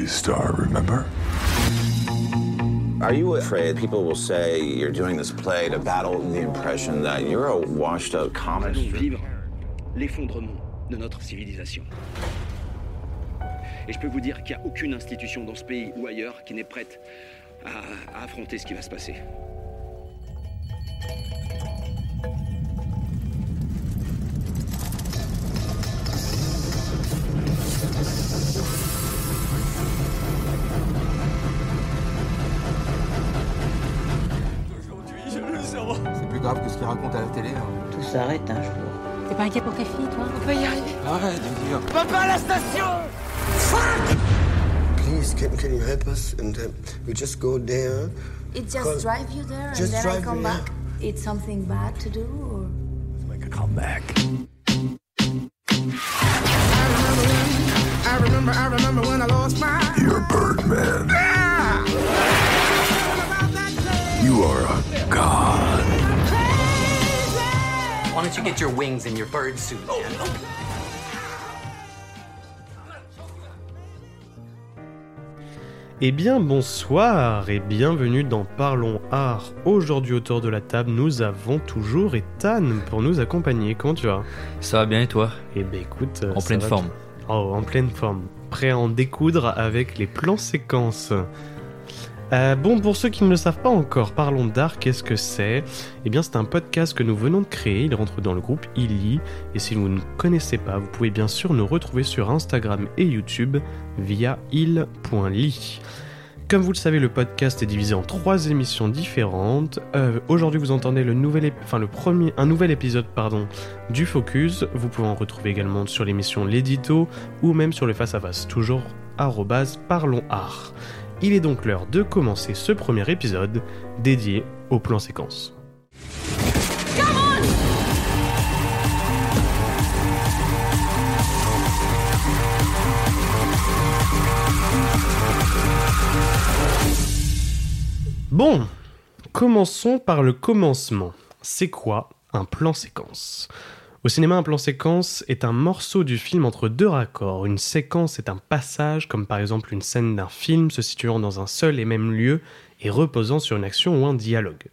movie star, remember? Are you afraid people will say you're doing this play to battle the impression that you're a washed up comic vivre l'effondrement de notre civilisation. Et je peux vous dire qu'il n'y a aucune institution dans ce pays ou ailleurs qui n'est prête à, à affronter ce qui va se passer. T'es pour ta fille, toi On peut y arriver. Arrête de dire. Please, can, can you help us? And uh, we just go there. It Call- just drive you there and then I come me, back. It's something bad to do or Make a comeback. Why don't you get your wings and your bird suit, man? Eh bien bonsoir et bienvenue dans Parlons Art. Aujourd'hui autour de la table nous avons toujours Ethan pour nous accompagner. Comment tu vas? Ça va bien et toi? Eh ben écoute... En pleine forme. bien. Oh, en pleine forme. Prêt à en découdre avec les plans séquences. Euh, bon, pour ceux qui ne le savent pas encore, Parlons d'art, qu'est-ce que c'est? Eh bien, c'est un podcast que nous venons de créer. Il rentre dans le groupe Illy. Et si vous ne connaissez pas, vous pouvez bien sûr nous retrouver sur Instagram et YouTube via il.ly. Comme vous le savez, le podcast est divisé en trois émissions différentes. Euh, Aujourd'hui, vous entendez le nouvel, enfin le premier, un nouvel épisode, pardon, du Focus. Vous pouvez en retrouver également sur l'émission L'édito ou même sur le face à face, toujours parlons art. Il est donc l'heure de commencer ce premier épisode dédié au plan séquence. Bon, commençons par le commencement. C'est quoi un plan séquence? Au cinéma, un plan séquence est un morceau du film entre deux raccords. Une séquence est un passage, comme par exemple une scène d'un film se situant dans un seul et même lieu et reposant sur une action ou un dialogue.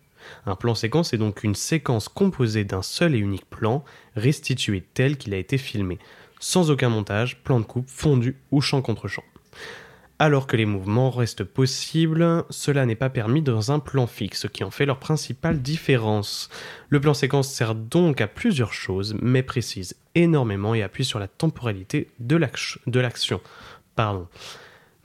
Un plan séquence est donc une séquence composée d'un seul et unique plan, restitué tel qu'il a été filmé, sans aucun montage, plan de coupe, fondu ou champ contre champ. Alors que les mouvements restent possibles, cela n'est pas permis dans un plan fixe, qui en fait leur principale différence. Le plan séquence sert donc à plusieurs choses, mais précise énormément et appuie sur la temporalité de l'action. Pardon.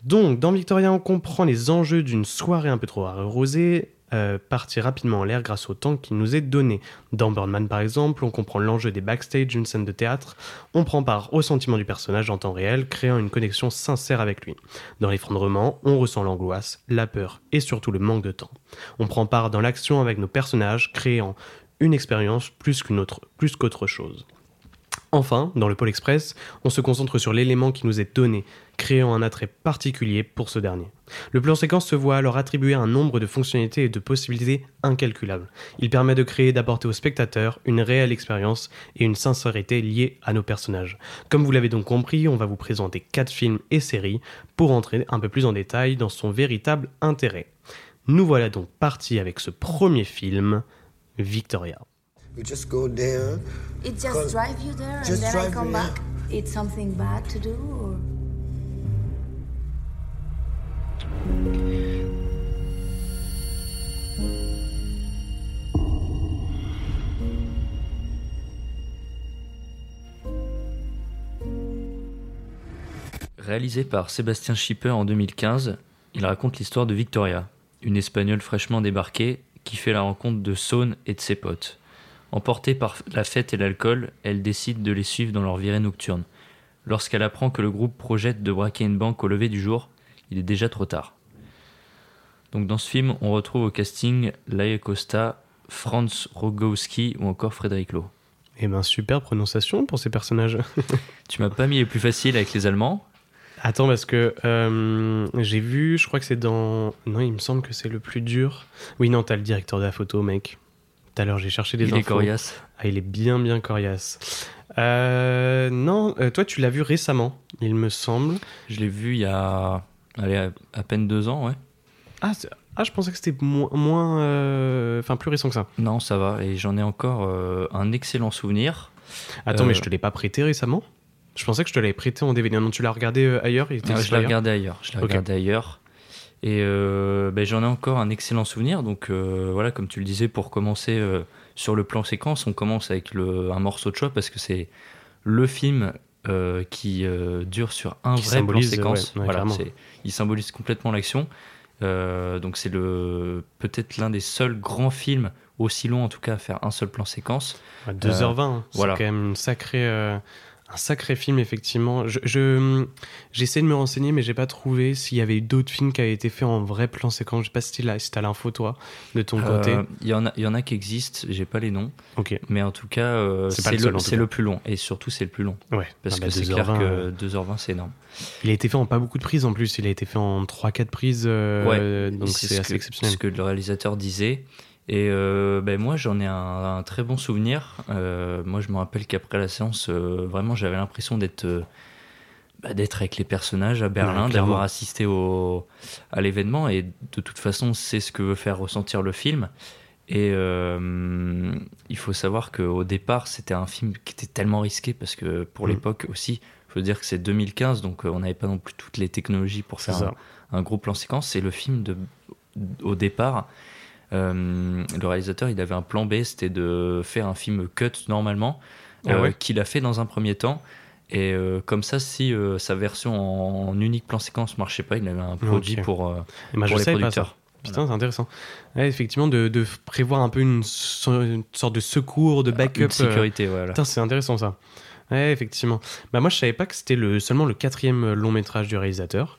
Donc, dans Victoria, on comprend les enjeux d'une soirée un peu trop arrosée, euh, partir rapidement en l'air grâce au temps qui nous est donné. Dans Birdman, par exemple, on comprend l'enjeu des backstage d'une scène de théâtre, on prend part au sentiment du personnage en temps réel, créant une connexion sincère avec lui. Dans l'effondrement, on ressent l'angoisse, la peur et surtout le manque de temps. On prend part dans l'action avec nos personnages, créant une expérience plus qu'une autre, plus qu'autre chose. Enfin, dans le pôle express, on se concentre sur l'élément qui nous est donné, créant un attrait particulier pour ce dernier. Le plan séquence se voit alors attribuer un nombre de fonctionnalités et de possibilités incalculables. Il permet de créer et d'apporter au spectateur une réelle expérience et une sincérité liée à nos personnages. Comme vous l'avez donc compris, on va vous présenter quatre films et séries pour entrer un peu plus en détail dans son véritable intérêt. Nous voilà donc partis avec ce premier film, Victoria. We just go there. it just Call- drive you there and Just then I come me, back. It's something bad to do or? Réalisé par Sébastien Schipper en 2015, il raconte l'histoire de Victoria, une espagnole fraîchement débarquée qui fait la rencontre de Saune et de ses potes. Emportée par la fête et l'alcool, elle décide de les suivre dans leur virée nocturne. Lorsqu'elle apprend que le groupe projette de braquer une banque au lever du jour, il est déjà trop tard. Donc dans ce film, on retrouve au casting Laia Costa, Franz Rogowski ou encore Frédéric Lowe. Eh ben, super prononciation pour ces personnages. Tu m'as pas mis les plus faciles avec les Allemands Attends, parce que euh, j'ai vu, je crois que c'est dans. Non, il me semble que c'est le plus dur. Oui, non, t'as le directeur de la photo, mec. Tout à l'heure, j'ai cherché des Il infos. est coriace. Ah, il est bien, bien coriace. Euh, non, euh, toi, tu l'as vu récemment, il me semble. Je l'ai vu il y a Allez, à, à peine deux ans, ouais. Ah, ah, je pensais que c'était mo- moins. euh, Enfin, plus récent que ça. Non, ça va. Et j'en ai encore euh, un excellent souvenir. Attends, mais je te l'ai pas prêté récemment? Je pensais que je te l'avais prêté en DVD. Non, tu l'as regardé ailleurs il était Ah, je l'ai regardé ailleurs. Je l'ai regardé ailleurs. Et euh, ben, j'en ai encore un excellent souvenir. Donc euh, voilà, comme tu le disais, pour commencer euh, sur le plan séquence, on commence avec le, un morceau de choix parce que c'est le film qui dure sur un Qui vrai plan séquence. ouais, ouais, voilà, il symbolise complètement l'action. Donc c'est le peut-être l'un des seuls grands films aussi long en tout cas à faire un seul plan séquence. Ouais, 2h20, hein. c'est voilà. quand même une sacrée, un sacré film, effectivement. Je, je- J'essaie de me renseigner, mais j'ai pas trouvé s'il y avait eu d'autres films qui avaient été faits en vrai plan séquence. Je sais pas si t'as si l'info, toi, de ton côté. Euh, Il y en a, y en a qui existent. J'ai pas les noms. Ok. Mais en tout cas, euh, C'est le plus long. Et surtout, c'est le plus long. Ouais. Parce Ah bah, que c'est clair 2h20, que euh, 2h20, c'est énorme. Il a été fait en pas beaucoup de prises en plus. Il a été fait en 3-4 prises. euh, donc c'est ce assez que- exceptionnel. ce que le réalisateur disait. Et euh, ben moi, j'en ai un, un très bon souvenir. Euh, moi, je me rappelle qu'après la séance, euh, vraiment, j'avais l'impression d'être bah, d'être avec les personnages à Berlin, Ouais, d'avoir assisté au, à l'événement. Et de toute façon, c'est ce que veut faire ressentir le film. Et il faut savoir qu'au départ, c'était un film qui était tellement risqué parce que pour Mm. l'époque aussi, il faut dire que c'est 2015, donc on n'avait pas non plus toutes les technologies pour faire un gros plan séquence. C'est le film de, au départ. Euh, le réalisateur, il avait un plan B, c'était de faire un film cut normalement, Ah euh, ouais qu'il a fait dans un premier temps. Et euh, comme ça, si euh, sa version en, en unique plan séquence marchait pas, il avait un produit Ok. pour, euh, bah, pour je les producteurs. ça. Putain, c'est intéressant. Ouais, effectivement, de, de prévoir un peu une, une sorte de secours, de backup. Une sécurité, voilà. Putain, c'est intéressant ça. Ouais, effectivement. Bah, moi, je savais pas que c'était le, seulement le quatrième long métrage du réalisateur.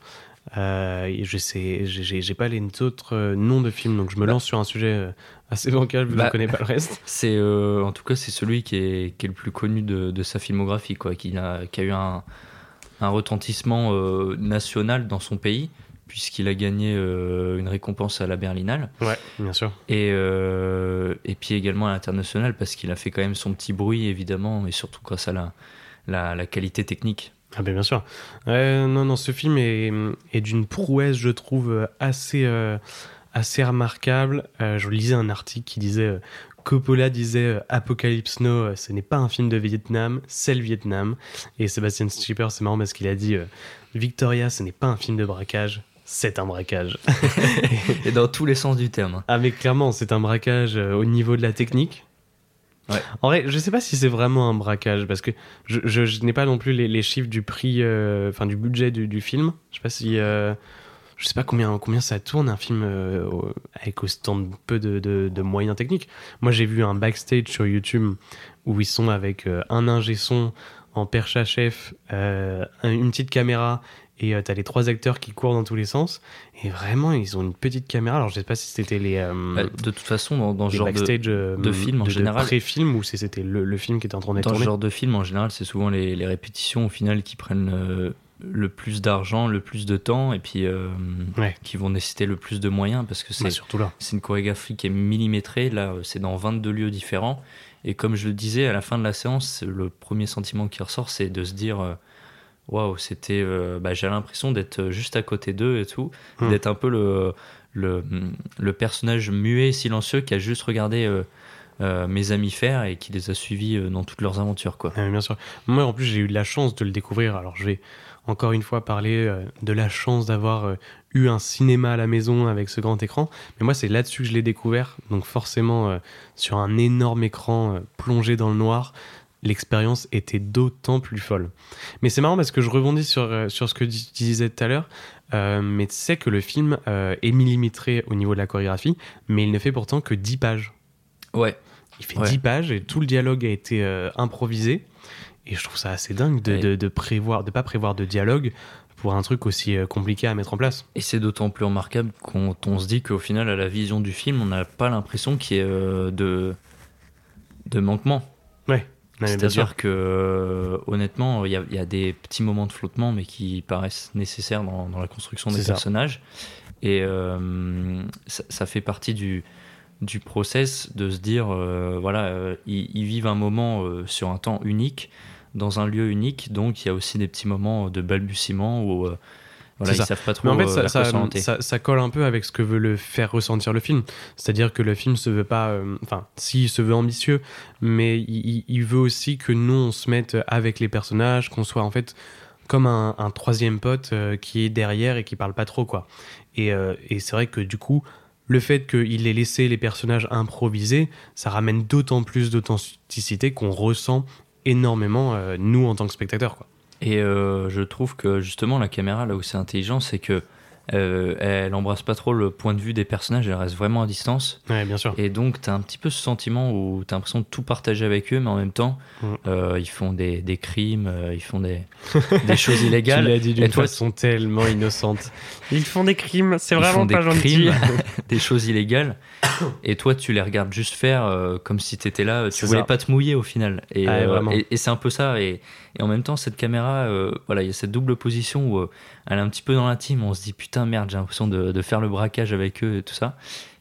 Euh, je sais, j'ai- pas les autres euh, noms de films, donc je me Bah. lance sur un sujet euh, assez bancal, je Bah, ne connais pas le reste. C'est euh, en tout cas c'est celui qui est, qui est le plus connu de, de sa filmographie quoi, qui a, qui a eu un, un retentissement euh, national dans son pays puisqu'il a gagné euh, une récompense à la Berlinale Ouais, bien sûr. et euh, et puis également à l'international parce qu'il a fait quand même son petit bruit évidemment et surtout grâce à la la, la qualité technique. Ah ben bien sûr. Ouais, non, non, ce film est, est d'une prouesse, je trouve, euh, assez, euh, assez remarquable. Euh, je lisais un article qui disait... euh, Coppola disait euh, Apocalypse Now, euh, ce n'est pas un film de Vietnam, c'est le Vietnam. Et Sébastien Schipper, c'est marrant parce qu'il a dit euh, Victoria, ce n'est pas un film de braquage, c'est un braquage. Et dans tous les sens du terme. Ah mais clairement, c'est un braquage euh, au niveau de la technique. En vrai, je sais pas si c'est vraiment un braquage parce que je, n'ai pas non plus les, chiffres du prix, euh, enfin du budget du, film. Je sais euh, sais pas combien ça tourne un film euh, avec autant de peu de, moyens techniques. Moi, j'ai vu un backstage sur YouTube où ils sont avec un ingé son en perche à chef, un- une petite caméra et euh, t'as les trois acteurs qui courent dans tous les sens. Et vraiment, ils ont une petite caméra. Alors, je sais pas si c'était les. euh, Bah, de toute façon dans, dans ce genre de, euh, de film en de- général. pré-film ou si c'était le, le film qui était en train d'être Dans ce genre de film, en général, c'est souvent les, les répétitions au final qui prennent le plus d'argent, le plus de temps et puis euh, Ouais. qui vont nécessiter le plus de moyens parce que c'est Bah, surtout là. c'est une chorégraphie qui est millimétrée. Là, c'est dans 22 lieux différents. Et comme je le disais, à la fin de la séance, le premier sentiment qui ressort, c'est de se dire euh, Waouh, c'était. euh, bah, J'ai l'impression d'être juste à côté d'eux et tout, Hmm. d'être un peu le, le, le personnage muet, silencieux qui a juste regardé euh, euh, mes amis faire et qui les a suivis euh, dans toutes leurs aventures. Quoi. Ouais, bien sûr. Moi, en plus, j'ai eu de la chance de le découvrir. Alors, je vais encore une fois parler euh, de la chance d'avoir euh, eu un cinéma à la maison avec ce grand écran. Mais moi, c'est là-dessus que je l'ai découvert. Donc, forcément, euh, sur un énorme écran euh, plongé dans le noir, l'expérience était d'autant plus folle. Mais c'est marrant parce que je rebondis sur, euh, sur ce que tu disais tout à l'heure. Euh, mais tu sais que le film euh, est millimétré au niveau de la chorégraphie, mais il ne fait pourtant que 10 pages. Ouais. Il fait Ouais. 10 pages et tout le dialogue a été euh, improvisé. Et je trouve ça assez dingue de, Ouais. de, de prévoir, de pas prévoir de dialogue pour un truc aussi compliqué à mettre en place. Et c'est d'autant plus remarquable quand on se dit qu'au final, à la vision du film, on n'a pas l'impression qu'il y ait de, de manquement. Ouais. C'est-à-dire que, euh, honnêtement, il y, a- il y a des petits moments de flottement, mais qui paraissent nécessaires dans, dans la construction des ça. personnages. Et euh, ça, ça fait partie du, du process de se dire, euh, voilà, ils, ils vivent un moment sur un temps unique, dans un lieu unique, donc il y a aussi des petits moments de balbutiement où, Voilà, C'est ils ça. savent pas trop Mais en fait, euh, ça, colle un peu avec ce que veut le faire ressentir le film. C'est-à-dire que le film se veut pas. euh, Enfin, si, il se veut ambitieux, mais il, veut aussi que nous, on se mette avec les personnages, qu'on soit en fait comme un, un troisième pote euh, qui est derrière et qui parle pas trop, quoi. Et, euh, et c'est vrai que du coup, le fait qu'il ait laissé les personnages improviser, ça ramène d'autant plus d'authenticité qu'on ressent énormément, nous, en tant que spectateurs, quoi. Et euh, je trouve que justement la caméra là où c'est intelligent, c'est que euh, elle embrasse pas trop le point de vue des personnages, elle reste vraiment à distance. Ouais, bien sûr. Et donc tu as un petit peu ce sentiment où tu as l'impression de tout partager avec eux, mais en même temps Mm. euh, ils font des, des crimes, euh, ils font des, des choses Tu illégales. l'as dit Et d'une toi, façon tellement innocente. Ils font des crimes, c'est vraiment pas gentil. crimes, des choses illégales. Et toi, tu les regardes juste faire euh, comme si tu étais là. Tu voulais ça. pas te mouiller au final. Et, euh, et c'est un peu ça. Et, et en même temps, cette caméra, euh, voilà, il y a cette double position où euh, elle est un petit peu dans l'intime. On se dit putain merde, j'ai l'impression de, de faire le braquage avec eux et tout ça.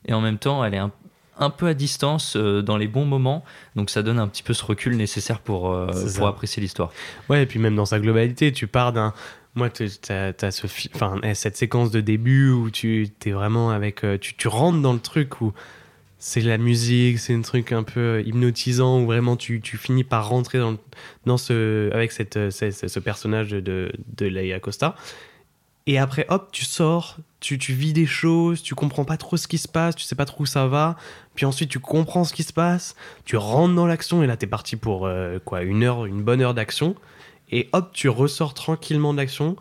Et en même temps, elle est un, un peu à distance euh, dans les bons moments. Donc ça donne un petit peu ce recul nécessaire pour, euh, pour apprécier l'histoire. Ouais, et puis même dans sa globalité, tu pars d'un. Moi, tu as, ce enfin, eh, cette séquence de début où tu es vraiment avec. euh, Tu, tu rentres dans le truc où c'est la musique, c'est un truc un peu hypnotisant où vraiment tu, tu finis par rentrer dans, ce, avec cette, ce, ce- ce personnage de, de Leia Costa. Et après, hop, tu sors, tu, vis des choses, tu comprends pas trop ce qui se passe, tu sais pas trop où ça va. Puis ensuite, tu comprends ce qui se passe, tu rentres dans l'action et là, t'es parti pour euh, quoi, une heure, une bonne heure d'action. Et hop, tu ressors tranquillement de l'action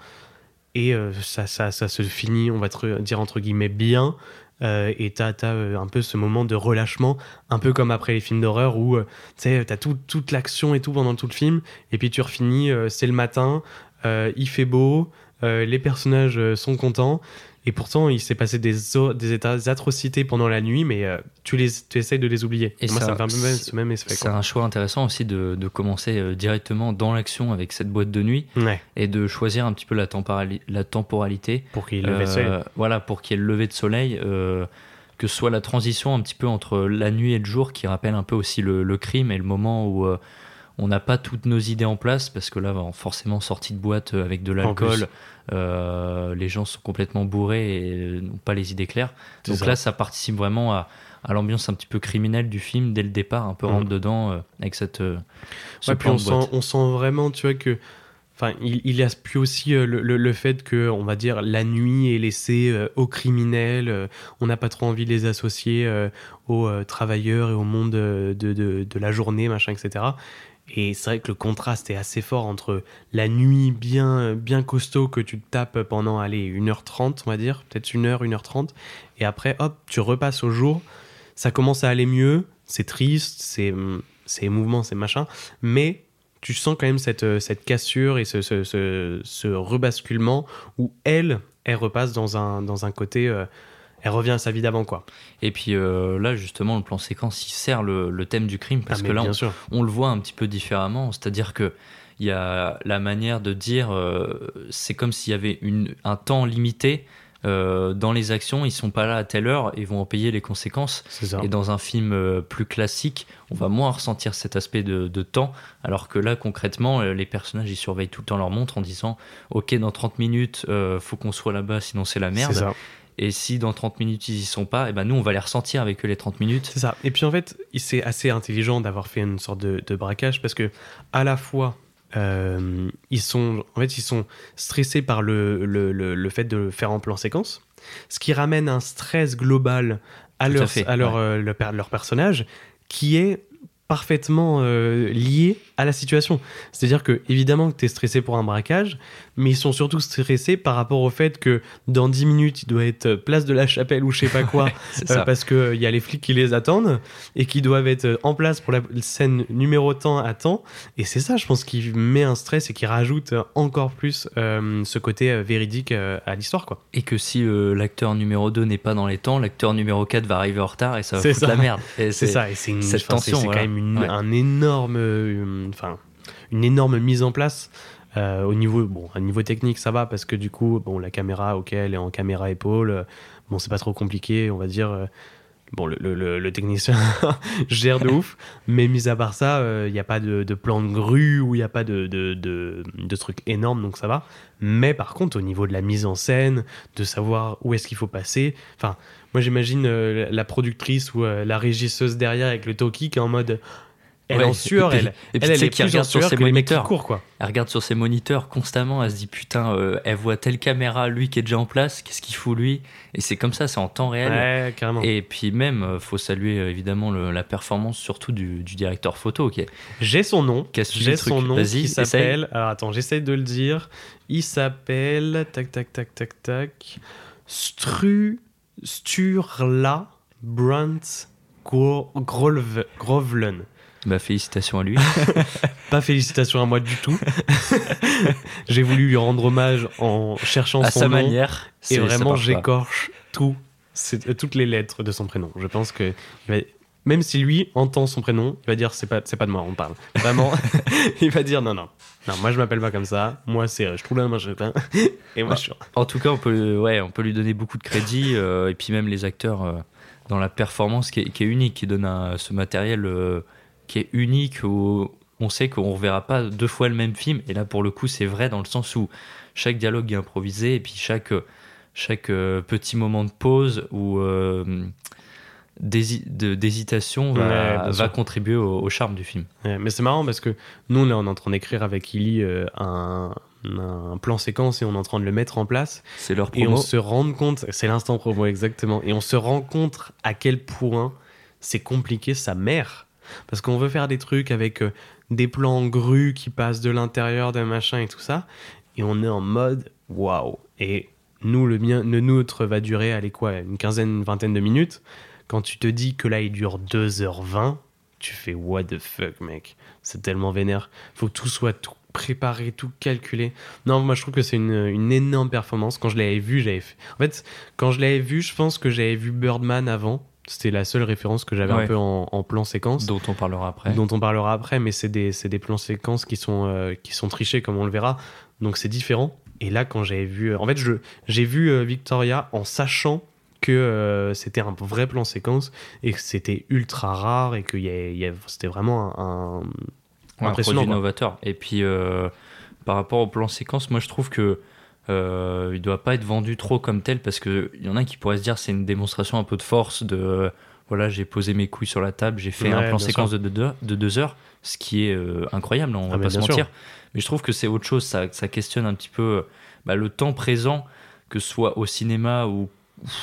et euh, ça, ça, ça se finit, on va te dire entre guillemets bien. Euh, et t'as as, un peu ce moment de relâchement, un peu comme après les films d'horreur où tu t'as tout, toute l'action et tout pendant tout le film, et puis tu refinis, c'est le matin, il fait beau, euh, les personnages euh, sont contents, et pourtant il s'est passé des, des, états, des atrocités pendant la nuit, mais euh, tu, les, tu essayes de les oublier. Et moi, ça- ça, me même- c'est- ce même effet. C'est un choix intéressant aussi de, de commencer directement dans l'action avec cette boîte de nuit Ouais, et de choisir un petit peu la, temporali- la temporalité. pour qu'il le fasse. Euh, voilà, pour qu'il y ait le lever de soleil, que ce soit la transition un petit peu entre la nuit et le jour qui rappelle un peu aussi le, le crime et le moment où euh, on n'a pas toutes nos idées en place parce que là, forcément, sortie de boîte avec de l'alcool, les gens sont complètement bourrés et euh, n'ont pas les idées claires. Donc ça. là, ça participe vraiment à, à l'ambiance un petit peu criminelle du film dès le départ, un peu Mhm. rentre dedans euh, avec cette. euh, ce Ouais, puis on sent, on sent vraiment, tu vois, que. Enfin, il, il y a puis aussi euh, le, le- le fait que, on va dire, la nuit est laissée euh, aux criminels. euh, on n'a pas trop envie de les associer euh, aux euh, travailleurs et au monde euh, de, de, de la journée, machin, etc. Et c'est vrai que le contraste est assez fort entre la nuit bien, bien costaud que tu tapes pendant, allez, 1h30, on va dire, peut-être 1h, 1h30, et après, hop, tu repasses au jour, ça commence à aller mieux, c'est triste, c'est c'est émouvant, c'est machin, mais tu sens quand même cette, cette cassure et ce, ce, ce, ce rebasculement où elle, elle repasse dans un, dans un côté, euh, elle revient à sa vie d'avant, quoi. Et puis euh, là, justement, le plan séquence, il sert le, le thème du crime parce Ah, que là, on, le voit un petit peu différemment. C'est-à-dire que il y a la manière de dire, euh, c'est comme s'il y avait une, un temps limité. euh, dans les actions, ils sont pas là à telle heure, ils vont en payer les conséquences. Et dans un film euh, plus classique, on va moins ressentir cet aspect de, de temps, alors que là, concrètement, les personnages, ils surveillent tout le temps leur montre en disant Ok, dans 30 minutes, euh, faut qu'on soit là-bas, sinon c'est la merde. Et si dans 30 minutes, ils y sont pas, et ben nous, on va les ressentir avec eux les 30 minutes. C'est ça. Et puis en fait, c'est assez intelligent d'avoir fait une sorte de, de braquage parce que à la fois euh, ils sont en fait ils sont stressés par le, le, le, le fait de le faire en plan séquence, ce qui ramène un stress global à leur fait, à leur, ouais. euh, leur personnage qui est parfaitement euh, lié à la situation. C'est-à-dire que évidemment que tu es stressé pour un braquage, mais ils sont surtout stressés par rapport au fait que dans 10 minutes, il doit être euh, place de la chapelle ou je sais pas quoi, euh, parce qu'il y a les flics qui les attendent et qui doivent être euh, en place pour la scène numéro temps à temps. Et c'est ça, je pense, qui met un stress et qui rajoute euh, encore plus euh, ce côté euh, véridique euh, à l'histoire, quoi. Et que si euh, l'acteur numéro 2 n'est pas dans les temps, l'acteur numéro 4 va arriver en retard et ça va foutre ça. la merde. C'est ça, et c'est une, cette tension, c'est voilà. quand même une, Ouais. un énorme, euh, enfin, une énorme mise en place. euh, au niveau, bon, niveau technique, ça va parce que du coup, bon, la caméra, ok, elle est en caméra épaule. euh, bon, c'est pas trop compliqué, on va dire. euh, Bon, le, technicien gère de ouf, mais mis à part ça, il n'y a pas de, plan de grue ou il n'y a pas de, de, de, trucs énormes, donc ça va. Mais par contre, au niveau de la mise en scène, de savoir où est-ce qu'il faut passer, enfin, moi j'imagine euh, la productrice ou euh, la régisseuse derrière avec le talkie qui est en mode. Elle est Ouais, en sueur, et puis- elle. et puis elle, est en regarde sur ses que qui moniteurs. courent, quoi. Elle regarde sur ses moniteurs constamment, elle se dit putain, euh, elle voit telle caméra, lui qui est déjà en place, qu'est-ce qu'il fout lui? Et c'est comme ça, c'est en temps réel. Ouais, carrément. Et puis même, euh, faut saluer euh, évidemment le- la performance surtout du, du directeur photo. qui est- J'ai son nom. Qui a suivi J'ai son nom Vas-y, qui s'appelle. Alors attends, j'essaie de le dire. Il s'appelle. Tac, tac, tac, tac, tac. Stru. Sturla Brandt Gro- Grovlen. Bah, félicitations à lui. Pas félicitations à moi du tout. J'ai voulu lui rendre hommage en cherchant À son sa nom. manière, Et vraiment, j'écorche tout, euh, toutes les lettres de son prénom. Je pense que même si lui entend son prénom, il va dire c'est pas c'est pas de moi on parle. Vraiment, il va dire non non non moi je m'appelle pas comme ça. Moi c'est euh, je trouve la machin et moi Bah, je suis En tout cas, on peut, ouais, on peut lui donner beaucoup de crédit. euh, et puis même les acteurs euh, dans la performance qui est, qui est unique, qui donne un- ce matériel euh, qui est unique. Où on sait qu'on ne reverra pas deux fois le même film. Et là, pour le coup, c'est vrai dans le sens où chaque dialogue est improvisé. Et puis chaque, chaque euh, petit moment de pause ou euh, d'hésitation va, contribuer au, au charme du film. Ouais, mais c'est marrant parce que nous, là, on est en train d'écrire avec Illy euh, un, un plan séquence et on est en train de le mettre en place. C'est leur Et on promo. se rend compte, c'est l'instant promo exactement, et on se rend compte à quel point c'est compliqué sa mère. Parce qu'on veut faire des trucs avec euh, des plans grus qui passent de l'intérieur d'un machin et tout ça, et on est en mode waouh. Et nous, le, mien, le nôtre va durer, allez quoi, une quinzaine, une vingtaine de minutes. Quand tu te dis que là, il dure 2h20, tu fais what the fuck, mec. C'est tellement vénère. Faut que tout soit tout préparé, tout calculé. Non, moi, je trouve que c'est une, une énorme performance. Quand je l'avais vu, j'avais fait. En fait, quand je l'avais vu, je pense que j'avais vu Birdman avant. C'était la seule référence que j'avais Ouais. un peu en, en plan séquence. Dont on parlera après. Dont on parlera après, mais c'est des, des plans séquences qui sont, euh, qui sont trichés, comme on le verra. Donc c'est différent. Et là, quand j'avais vu. En fait, j'ai vu euh, Victoria en sachant que euh, c'était un vrai plan séquence et que c'était ultra rare et que y a- y a- c'était vraiment un. un- impressionnant. produit quoi. novateur. Et puis, euh, par rapport au plan séquence, moi je trouve que euh, il doit pas être vendu trop comme tel parce que il y en a qui pourraient se dire c'est une démonstration un peu de force de euh, voilà j'ai posé mes couilles sur la table j'ai fait Ouais, un plan séquence de deux, de deux heures ce qui est euh, incroyable on Ah, va pas se sûr. mentir mais je trouve que c'est autre chose ça, ça questionne un petit peu euh, bah, le temps présent que ce soit au cinéma ou,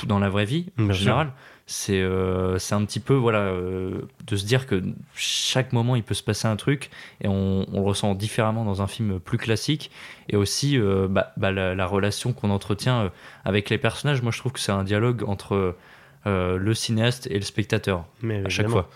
dans la vraie vie en Bien sûr. C'est euh, un petit peu voilà euh, de se dire que chaque moment il peut se passer un truc et on, on le ressent différemment dans un film plus classique et aussi euh, bah, bah, la, la relation qu'on entretient euh, avec les personnages moi je trouve que c'est un dialogue entre le cinéaste et le spectateur Mais à chaque fois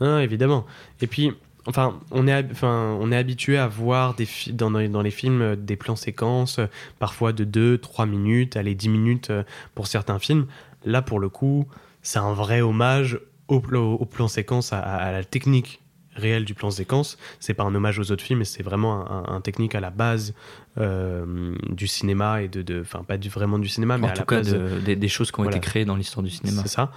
Non, évidemment. Et puis, enfin, on est, enfin, on est habitué à voir des dans, les- dans les films des plans séquences, parfois de 2, 3 minutes, allez, 10 minutes pour certains films. Là, pour le coup, c'est un vrai hommage au, pla- au plan séquence, à, à la technique réelle du plan séquence. C'est pas un hommage aux autres films, mais c'est vraiment un, un technique à la base euh, du cinéma et de, enfin, pas du, vraiment du cinéma, mais en à tout la cas base de- des, des choses qui ont Voilà. été créées dans l'histoire du cinéma C'est ça.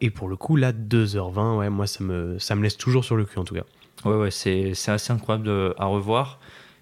Et pour le coup, là, 2h20, ouais, moi, ça me, ça me laisse toujours sur le cul, en tout cas. Ouais, ouais, c'est c'est assez incroyable de- à revoir.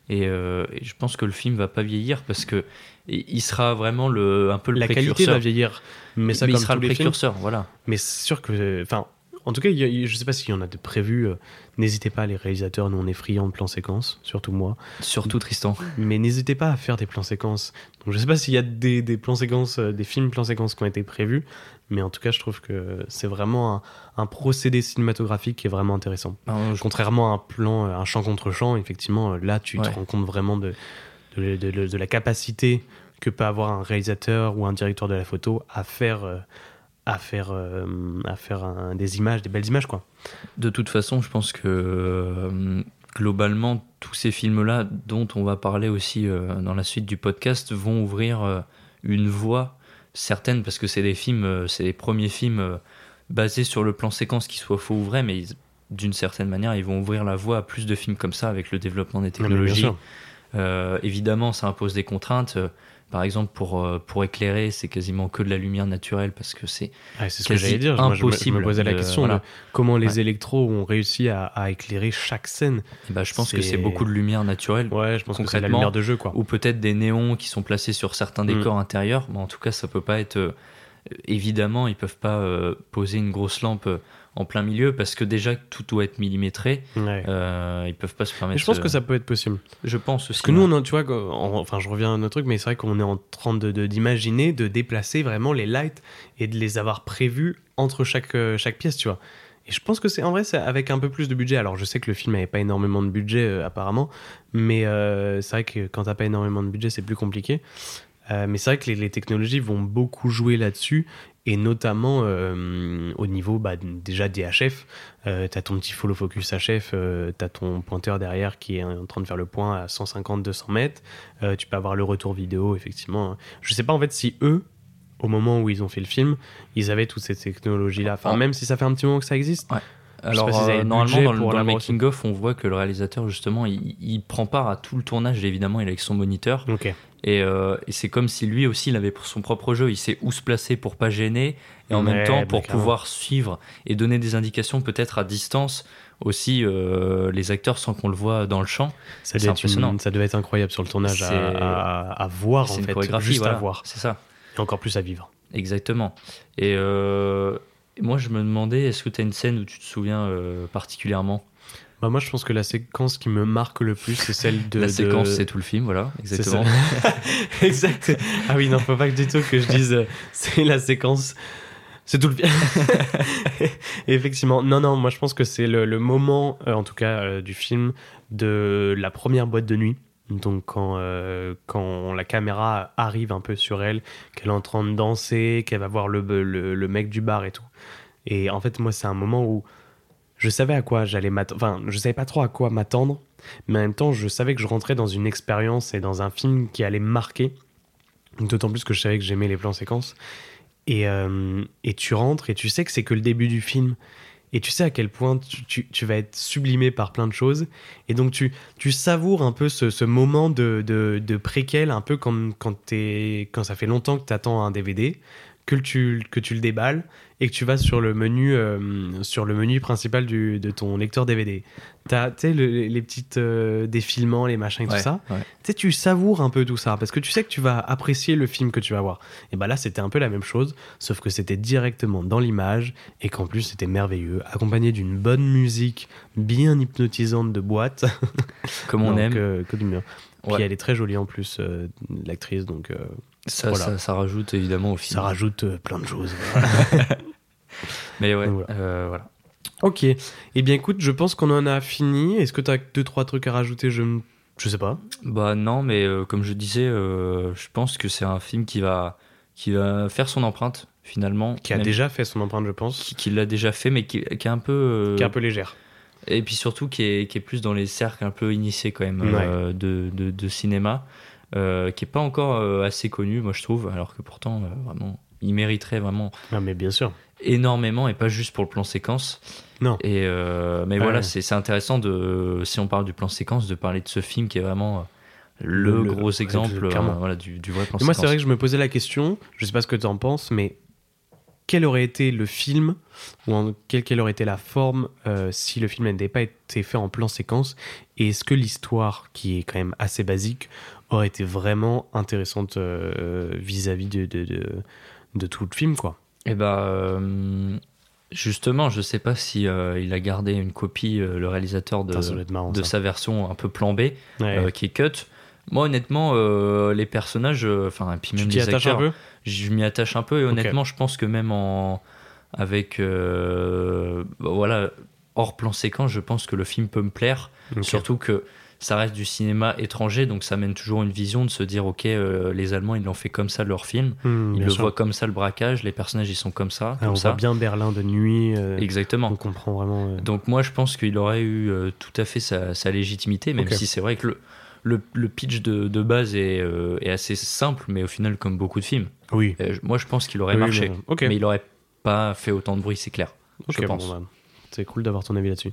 Et, euh, et je pense que le film va pas vieillir parce que il il sera vraiment le, un peu le la précurseur. qualité va vieillir, mais ça Mais il sera tous le les films. précurseur, voilà. Mais c'est sûr que, enfin, en tout cas, y a- je sais pas s'il y en a de prévus. euh, n'hésitez pas, les réalisateurs, nous on est friands de plans séquences, surtout moi. Surtout Tristan. Mais n'hésitez pas à faire des plans séquences. Donc je sais pas s'il y a des, des plans séquences, euh, des films plans séquences qui ont été prévus, mais en tout cas, je trouve que c'est vraiment un, un procédé cinématographique qui est vraiment intéressant. Je- Contrairement à un plan, euh, un champ contre champ, effectivement, là, tu Ouais. te rends compte vraiment de, de, de- de- de la capacité que peut avoir un réalisateur ou un directeur de la photo à faire, euh, à faire, euh, à faire un- des images, des belles images, quoi. De toute façon, je pense que euh, globalement, tous ces films-là, dont on va parler aussi dans la suite du podcast, vont ouvrir une voie certaine, parce que c'est des films, c'est les premiers films basés sur le plan séquence qui soit faux ou vrai, mais ils- d'une certaine manière, ils vont ouvrir la voie à plus de films comme ça avec le développement des technologies. Euh, évidemment, ça impose des contraintes. Euh, Par exemple, pour, euh, pour éclairer, c'est quasiment que de la lumière naturelle parce que c'est Ouais, c'est ce que quasi j'allais dire. Moi, je me- je me, impossible posais la de- question voilà. de comment les Ouais. électros ont réussi à, à éclairer chaque scène. Et bah, je pense que C'est- beaucoup de lumière naturelle. Ouais, je pense que c'est la lumière de jeu, quoi. Ou peut-être des néons qui sont placés sur certains Mm. décors intérieurs. Mais en tout cas, ça peut pas être. euh, évidemment, ils peuvent pas euh, poser une grosse lampe euh, en plein milieu parce que déjà tout doit être millimétré. Ouais. Euh, ils peuvent pas se permettre. Mais je pense que ça peut être possible. Je pense aussi. Parce que nous, on a, tu vois, enfin, je reviens à notre truc, mais c'est vrai qu'on est en train de de- d'imaginer de, déplacer vraiment les lights et de les avoir prévus entre chaque, euh, chaque pièce, tu vois. Et je pense que c'est en vrai, c'est avec un peu plus de budget. Alors, je sais que le film n'avait pas énormément de budget, euh, apparemment, mais euh, c'est vrai que quand t'as pas énormément de budget, c'est plus compliqué. Euh, mais c'est vrai que les, les technologies vont beaucoup jouer là-dessus, et notamment euh, au niveau bah, déjà des HF. Euh, t'as ton petit follow focus HF, euh, t'as ton pointeur derrière qui est en train de faire le point à 150-200 mètres. Euh, tu peux avoir le retour vidéo, effectivement. Je sais pas en fait si eux, au moment où ils ont fait le film, ils avaient toutes ces technologies-là. Enfin, Ah. même si ça fait un petit moment que ça existe. Ouais. Alors, le normalement, dans le, dans le making-of, on voit que le réalisateur, justement, il, il prend part à tout le tournage. Évidemment, il est avec son moniteur. Ok. Et, euh, et c'est comme si lui aussi, il avait son propre jeu. Il sait où se placer pour pas gêner. Et en Ouais, même temps, bah, pour pouvoir suivre et donner des indications, peut-être à distance, aussi euh, les acteurs sans qu'on le voit dans le champ. Ça C'est devait, impressionnant. une- ça devait être incroyable sur le tournage à, C'est- à- à voir, en une fait. chorégraphie, Juste voilà. à voir. C'est ça. Et encore plus à vivre. Exactement. Et euh, moi, je me demandais, est-ce que tu as une scène où tu te souviens particulièrement? Bah, moi, je pense que la séquence qui me marque le plus, c'est celle de. La de- séquence, c'est tout le film, voilà, exactement. exact. Ah oui, non, faut pas que du tout que je dise euh, c'est la séquence. C'est tout le film. Effectivement. Non, non, moi je pense que c'est le, le moment, euh, en tout cas, euh, du film, de la première boîte de nuit. Donc quand, euh, quand la caméra arrive un peu sur elle, qu'elle est en train de danser, qu'elle va voir le, le, le mec du bar et tout. Et en fait, moi, c'est un moment où je savais à quoi j'allais m'attendre. Enfin, je savais pas trop à quoi m'attendre, mais en même temps, je savais que je rentrais dans une expérience et dans un film qui allait me marquer. D'autant plus que je savais que j'aimais les plans séquences. Et, euh, et tu rentres et tu sais que c'est que le début du film. Et tu sais à quel point tu, tu- vas être sublimé par plein de choses. Et donc tu, tu savoures un peu ce, ce moment de, de, de préquel, un peu comme quand, quand ça fait longtemps que tu attends un DVD, que tu, que tu le déballes et que tu vas sur le menu, euh, sur le menu principal du, de ton lecteur DVD. Tu sais, le- les petites euh, défilements, les machins et Ouais, tout ça. ouais. Tu sais, tu savoures un peu tout ça parce que tu sais que tu vas apprécier le film que tu vas voir. Et bah là, c'était un peu la même chose, sauf que c'était directement dans l'image et qu'en plus c'était merveilleux, accompagné d'une bonne musique bien hypnotisante de boîte. Comme on Donc, aime. euh, que du mieux. Puis Ouais. elle est très jolie en plus, euh, l'actrice, donc Ça, voilà. ça, ça rajoute évidemment au film. ça rajoute euh, plein de choses. Mais ouais, euh, voilà. ok. Eh bien écoute, je pense qu'on en a fini. Est-ce que tu as deux, trois trucs à rajouter? Je ne je sais pas. Bah non, mais euh, comme je disais, euh, je pense que c'est un film qui va, qui va faire son empreinte finalement. Qui a Même- déjà fait son empreinte, je pense. qui, qui l'a déjà fait, mais qui, qui est un peu. euh, Qui est un peu légère. Et puis surtout qui est, qui est plus dans les cercles un peu initiés quand même de, de, de cinéma, euh, qui est pas encore euh, assez connu, moi je trouve, alors que pourtant, euh, vraiment, il mériterait vraiment Non, mais bien sûr. énormément et pas juste pour le plan séquence. Non. Et mais Ouais. voilà, c'est c'est intéressant de, si on parle du plan séquence, de parler de ce film qui est vraiment le, Le- gros ouais, exemple voilà, du, du vrai plan Et moi, c'est vrai que je me posais la question, je sais pas ce que tu en penses, mais quel aurait été le film, ou en, quelle, quelle aurait été la forme euh, si le film n'avait pas été fait en plan séquence? Et est-ce que l'histoire, qui est quand même assez basique, aurait été vraiment intéressante euh, vis-à-vis de, de, de, de tout le film, quoi Eh ben, euh, justement, je sais pas si euh, il a gardé une copie, euh, le réalisateur de, ça marrant, de ça. sa version un peu plan B, Ouais. euh, qui est cut. Moi, honnêtement, euh, les personnages, euh, enfin, et puis Tu même t'y les attaches un acteurs, peu? je m'y attache un peu. Et honnêtement, je pense que même en avec euh, bah, voilà hors plan séquence, je pense que le film peut me plaire. Surtout que ça reste du cinéma étranger, donc ça mène toujours une vision de se dire ok, euh, les Allemands ils l'ont fait comme ça leur film, Hmm, ils le sûr. voient comme ça le braquage, les personnages ils sont comme ça, Ah, comme on ça. voit bien Berlin de nuit. euh, Exactement. On comprend vraiment. euh, Donc moi je pense qu'il aurait eu euh, tout à fait sa, sa légitimité, même si c'est vrai que le, le, le pitch de, de base est, est assez simple, mais au final comme beaucoup de films. Oui. Moi je pense qu'il aurait Oui, marché, mais- il aurait pas fait autant de bruit, c'est clair. Je pense. bon, bah, c'est cool d'avoir ton avis là-dessus.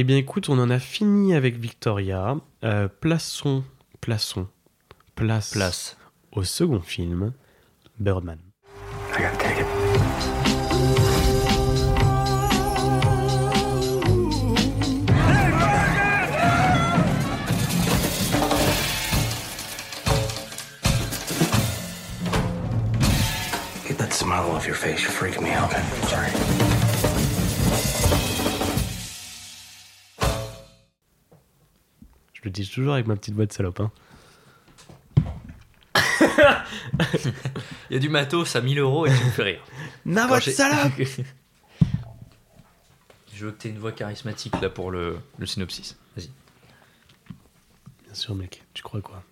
Eh bien, écoute, on en a fini avec Victoria. Euh, plaçons, plaçons, place, Place. au second film, Birdman. I gotta take it. Get that smile off your face. You're freaking me out. Sorry. Je le dis toujours avec ma petite voix de salope. hein. Il y a du matos à 1000 euros et tu me fais rire. Quand votre j'ai- salope Je veux que tu une voix charismatique là pour le, le synopsis. Vas-y. Bien sûr, mec. Tu crois quoi?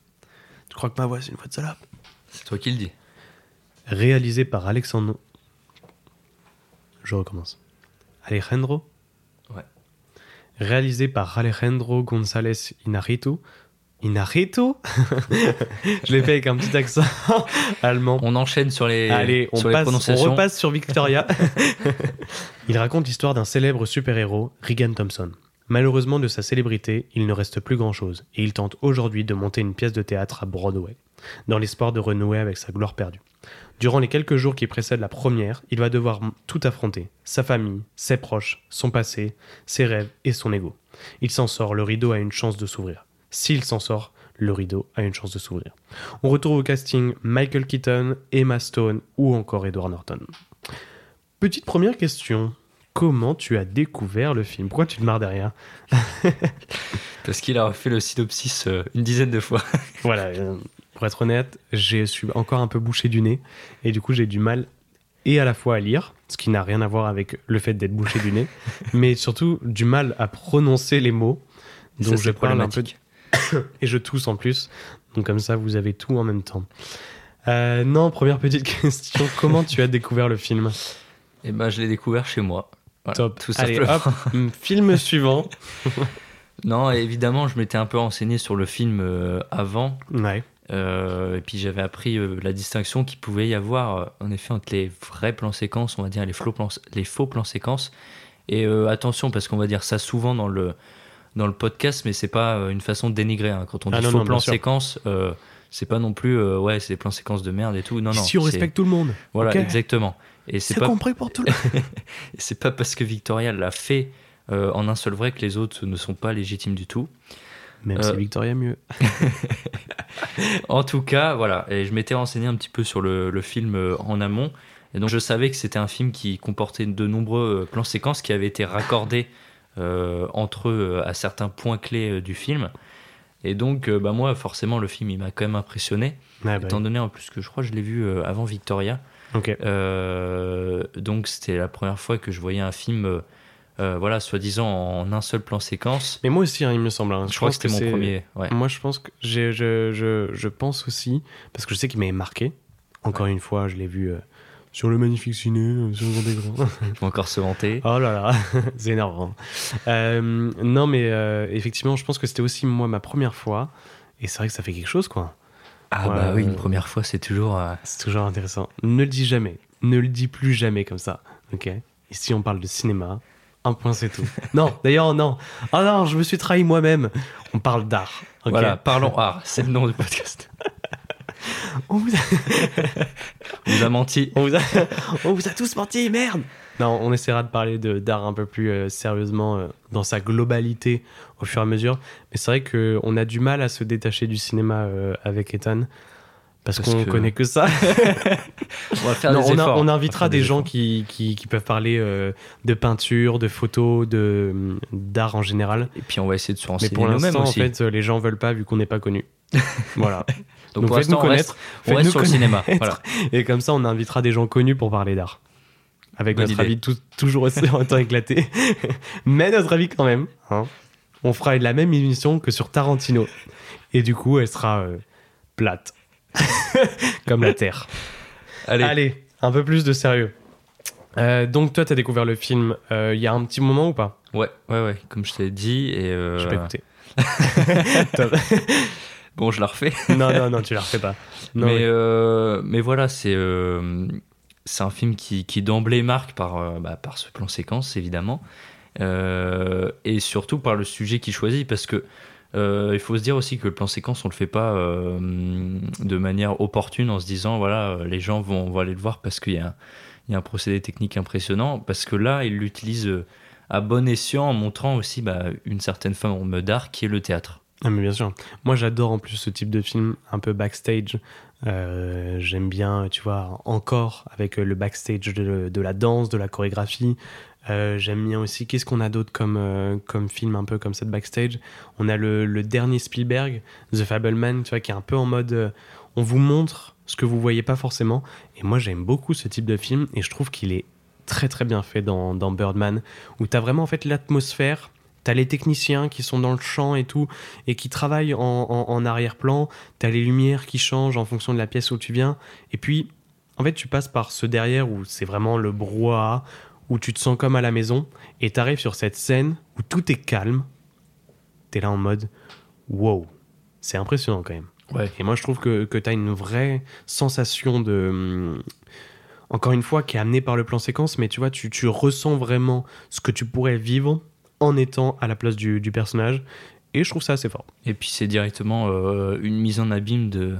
Tu crois que ma voix, c'est une voix de salope? C'est toi qui le dis. Réalisé par Alexandre. Je recommence. Alejandro. Réalisé par Alejandro González Inarritu. Inarritu? Je l'ai fait avec un petit accent allemand. On enchaîne sur les, Allez, on, sur les passe, on prononciations. repasse sur Victoria. il raconte l'histoire d'un célèbre super-héros, Regan Thompson. Malheureusement, de sa célébrité, il ne reste plus grand-chose, et il tente aujourd'hui de monter une pièce de théâtre à Broadway, dans l'espoir de renouer avec sa gloire perdue. Durant les quelques jours qui précèdent la première, il va devoir tout affronter, sa famille, ses proches, son passé, ses rêves et son ego. Il s'en sort, le rideau a une chance de s'ouvrir. S'il s'en sort, le rideau a une chance de s'ouvrir. On retrouve au casting Michael Keaton, Emma Stone ou encore Edward Norton. Petite première question. Comment tu as découvert le film? Pourquoi tu te marres derrière? Parce qu'il a fait le synopsis euh, une dizaine de fois. Voilà, euh, pour être honnête, je suis encore un peu bouché du nez et du coup j'ai du mal et à la fois à lire, ce qui n'a rien à voir avec le fait d'être bouché du nez, mais surtout du mal à prononcer les mots. Donc je parle un peu et je tousse en plus. Donc comme ça, vous avez tout en même temps. Euh, non, première petite question. Comment tu as découvert le film? Et ben, je l'ai découvert chez moi. Voilà, Top. Tout Allez, hop, film suivant. Non, évidemment, je m'étais un peu renseigné sur le film euh, avant. Ouais. Euh, et puis j'avais appris euh, la distinction qu'il pouvait y avoir, euh, en effet, entre les vrais plans séquences, on va dire les, faux plans, les faux plans séquences. Et attention, parce qu'on va dire ça souvent dans le, dans le podcast, mais c'est pas une façon de dénigrer. hein. Quand on dit Ah non, faux non, séquences, euh, c'est pas non plus, ouais, c'est des plans séquences de merde et tout. Non, non. Ici, on respecte tout le monde. Voilà, exactement. Et c'est pas, compris pour tout le monde. c'est pas parce que Victoria l'a fait en un seul vrai que les autres ne sont pas légitimes du tout. Même Euh, si Victoria mieux. En tout cas, voilà. Et je m'étais renseigné un petit peu sur le, le film euh, en amont. Et donc, je savais que c'était un film qui comportait de nombreux euh, plans séquences qui avaient été raccordés euh, entre eux euh, à certains points clés euh, du film. Et donc, euh, bah, moi, forcément, le film, il m'a quand même impressionné. Ah bah étant donné en plus que je crois que je l'ai vu euh, avant Victoria. Euh, donc, c'était la première fois que je voyais un film, euh, voilà, soi-disant en un seul plan séquence. Mais moi aussi, hein, il me semble. hein. Je, crois que pense c'était mon premier. Ouais. Moi, je pense que je, je, je pense aussi, parce que je sais qu'il m'avait marqué. Encore une fois, je l'ai vu euh, sur le magnifique ciné, euh, sur le grand écran. Encore se vanter. oh là là, c'est énervant. Non, mais effectivement, je pense que c'était aussi moi ma première fois. Et c'est vrai que ça fait quelque chose, quoi. Ah, Ouais, bah oui, une première fois, c'est toujours. C'est toujours intéressant. Ne le dis jamais. Ne le dis plus jamais comme ça. Ok Ici, on parle de cinéma. Un point, c'est tout. non, d'ailleurs, non. Oh non, je me suis trahi moi-même. On parle d'art. Voilà, parlons art, c'est le nom du podcast. On vous a... On vous a menti. On vous a, on vous a tous menti, merde Non, on essaiera de parler de- d'art un peu plus euh, sérieusement euh, dans sa globalité au fur et à mesure. Mais c'est vrai qu'on a du mal à se détacher du cinéma euh, avec Ethan. Parce, Parce qu'on que- connaît que ça. On va faire Non, des on, a- efforts. on On va invitera des, des gens qui, qui, qui peuvent parler euh, de peinture, de photos, de hum, d'art en général. Et puis on va essayer de se Mais renseigner pour nous-mêmes l'instant, en fait, euh, les gens veulent pas vu qu'on n'est pas connus. voilà. Donc, Donc pour l'instant, on connaître. reste, on reste sur le cinéma. Voilà. Et comme ça, on invitera des gens connus pour parler d'art. Avec Bonne notre idée. avis tout- toujours aussi autant éclaté. Mais notre avis quand même. hein. On fera la même émission que sur Tarantino. Et du coup, elle sera euh, plate. Comme la Terre. Allez, Allez, un peu plus de sérieux. Euh, donc toi, t'as découvert le film euh, il y a un petit moment ou pas? Ouais, ouais, ouais, comme je t'ai dit. Et euh, Je vais écouter. Bon, je la refais. non, non, non, tu la refais pas. Non, mais, oui. euh, mais voilà, c'est euh, c'est un film qui, qui d'emblée marque par, euh, bah, par ce plan séquence, évidemment. Euh, et surtout par le sujet qu'il choisit, parce que Euh, il faut se dire aussi que le plan séquence, on le fait pas euh, de manière opportune en se disant voilà, euh, les gens vont, aller le voir parce qu'il y, a un- procédé technique impressionnant. Parce que là, il l'utilise à bon escient en montrant aussi bah, une certaine forme d'art qui est le théâtre. Ah mais bien sûr. Moi j'adore en plus ce type de film un peu backstage. J'aime bien, tu vois, encore avec le backstage de la danse, de la chorégraphie. Euh, J'aime bien aussi, qu'est-ce qu'on a d'autre comme, euh, comme film un peu comme cette backstage? On a le, le dernier Spielberg, The Fableman, tu vois, qui est un peu en mode... euh, on vous montre ce que vous voyez pas forcément. Et moi j'aime beaucoup ce type de film et je trouve qu'il est très très bien fait dans, Birdman, où tu as vraiment en fait l'atmosphère, tu as les techniciens qui sont dans le champ et tout, et qui travaillent en, en- arrière-plan, tu as les lumières qui changent en fonction de la pièce où tu viens, et puis en fait tu passes par ce derrière où c'est vraiment le brouhaha, où tu te sens comme à la maison, et tu arrives sur cette scène où tout est calme, tu es là en mode wow, c'est impressionnant quand même. Ouais. Et moi, je trouve que, que tu as une vraie sensation de. hum, Encore une fois, qui est amenée par le plan séquence, mais tu vois, tu, tu ressens vraiment ce que tu pourrais vivre en étant à la place du, du personnage. Et je trouve ça assez fort. Et puis c'est directement euh, une mise en abîme de,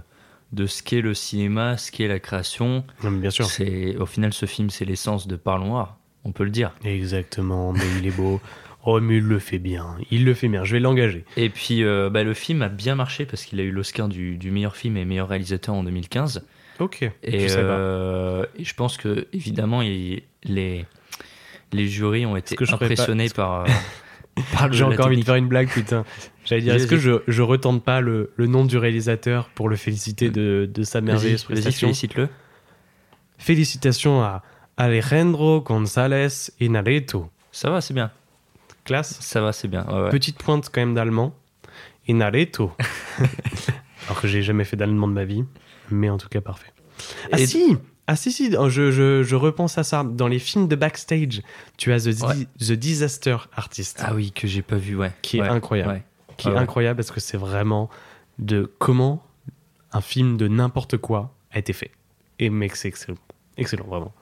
de ce qu'est le cinéma, ce qu'est la création. Non, mais bien sûr. C'est Au final, ce film, c'est l'essence de Parle Noir, on peut le dire. Exactement, mais il est beau. Oh, mais il le fait bien. Il le fait bien. Je vais l'engager. Et puis euh, bah, le film a bien marché parce qu'il a eu l'Oscar du, du meilleur film et meilleur réalisateur en 2015. Ok. Et, je euh, et je pense que évidemment il- les les jurys ont été que pas- impressionnés par, euh, J'ai encore envie de faire une blague, putain. J'allais dire, est-ce que je, je retente pas le, le nom du réalisateur pour le féliciter de, de sa merveilleuse prestation félicite-le. Félicitations à Alejandro González Inareto. Ça va, c'est bien. Classe. Ça va, c'est bien. ouais, ouais. Petite pointe quand même d'allemand. Inareto. Alors que j'ai jamais fait d'allemand de ma vie, mais en tout cas parfait. Ah Et- si Ah si, si, je, je, je repense à ça. Dans les films de backstage, tu as The, Ouais. The Disaster Artist, Ah oui, que j'ai pas vu, ouais. qui est Ouais, incroyable. ouais. Qui est incroyable parce que c'est vraiment de comment un film de n'importe quoi a été fait. Et mec, c'est excellent. Excellent, vraiment.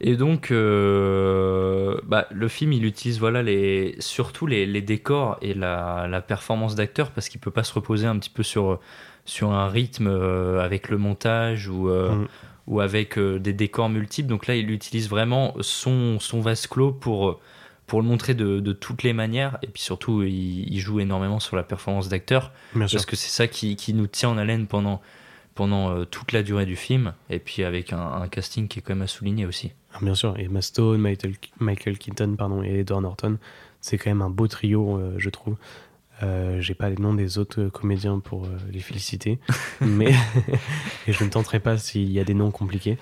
Et donc, euh, bah, le film, il utilise voilà, les, surtout les, les décors et la, la performance d'acteur parce qu'il peut pas se reposer un petit peu sur, sur un rythme euh, avec le montage ou, euh, Mm. ou avec des décors multiples. Donc là, il utilise vraiment son, son vase clos pour, pour le montrer de, de toutes les manières. Et puis surtout, il, il joue énormément sur la performance d'acteur sûr. parce que c'est ça qui, qui nous tient en haleine pendant, pendant euh, toute la durée du film. Et puis avec un, un casting qui est quand même à souligner aussi. Ah, bien sûr, Emma Stone, Michael, Michael Keaton pardon, et Edward Norton, c'est quand même un beau trio, euh, je trouve. Euh, J'ai pas les noms des autres euh, comédiens pour euh, les féliciter, mais et je ne tenterai pas s'il y a des noms compliqués.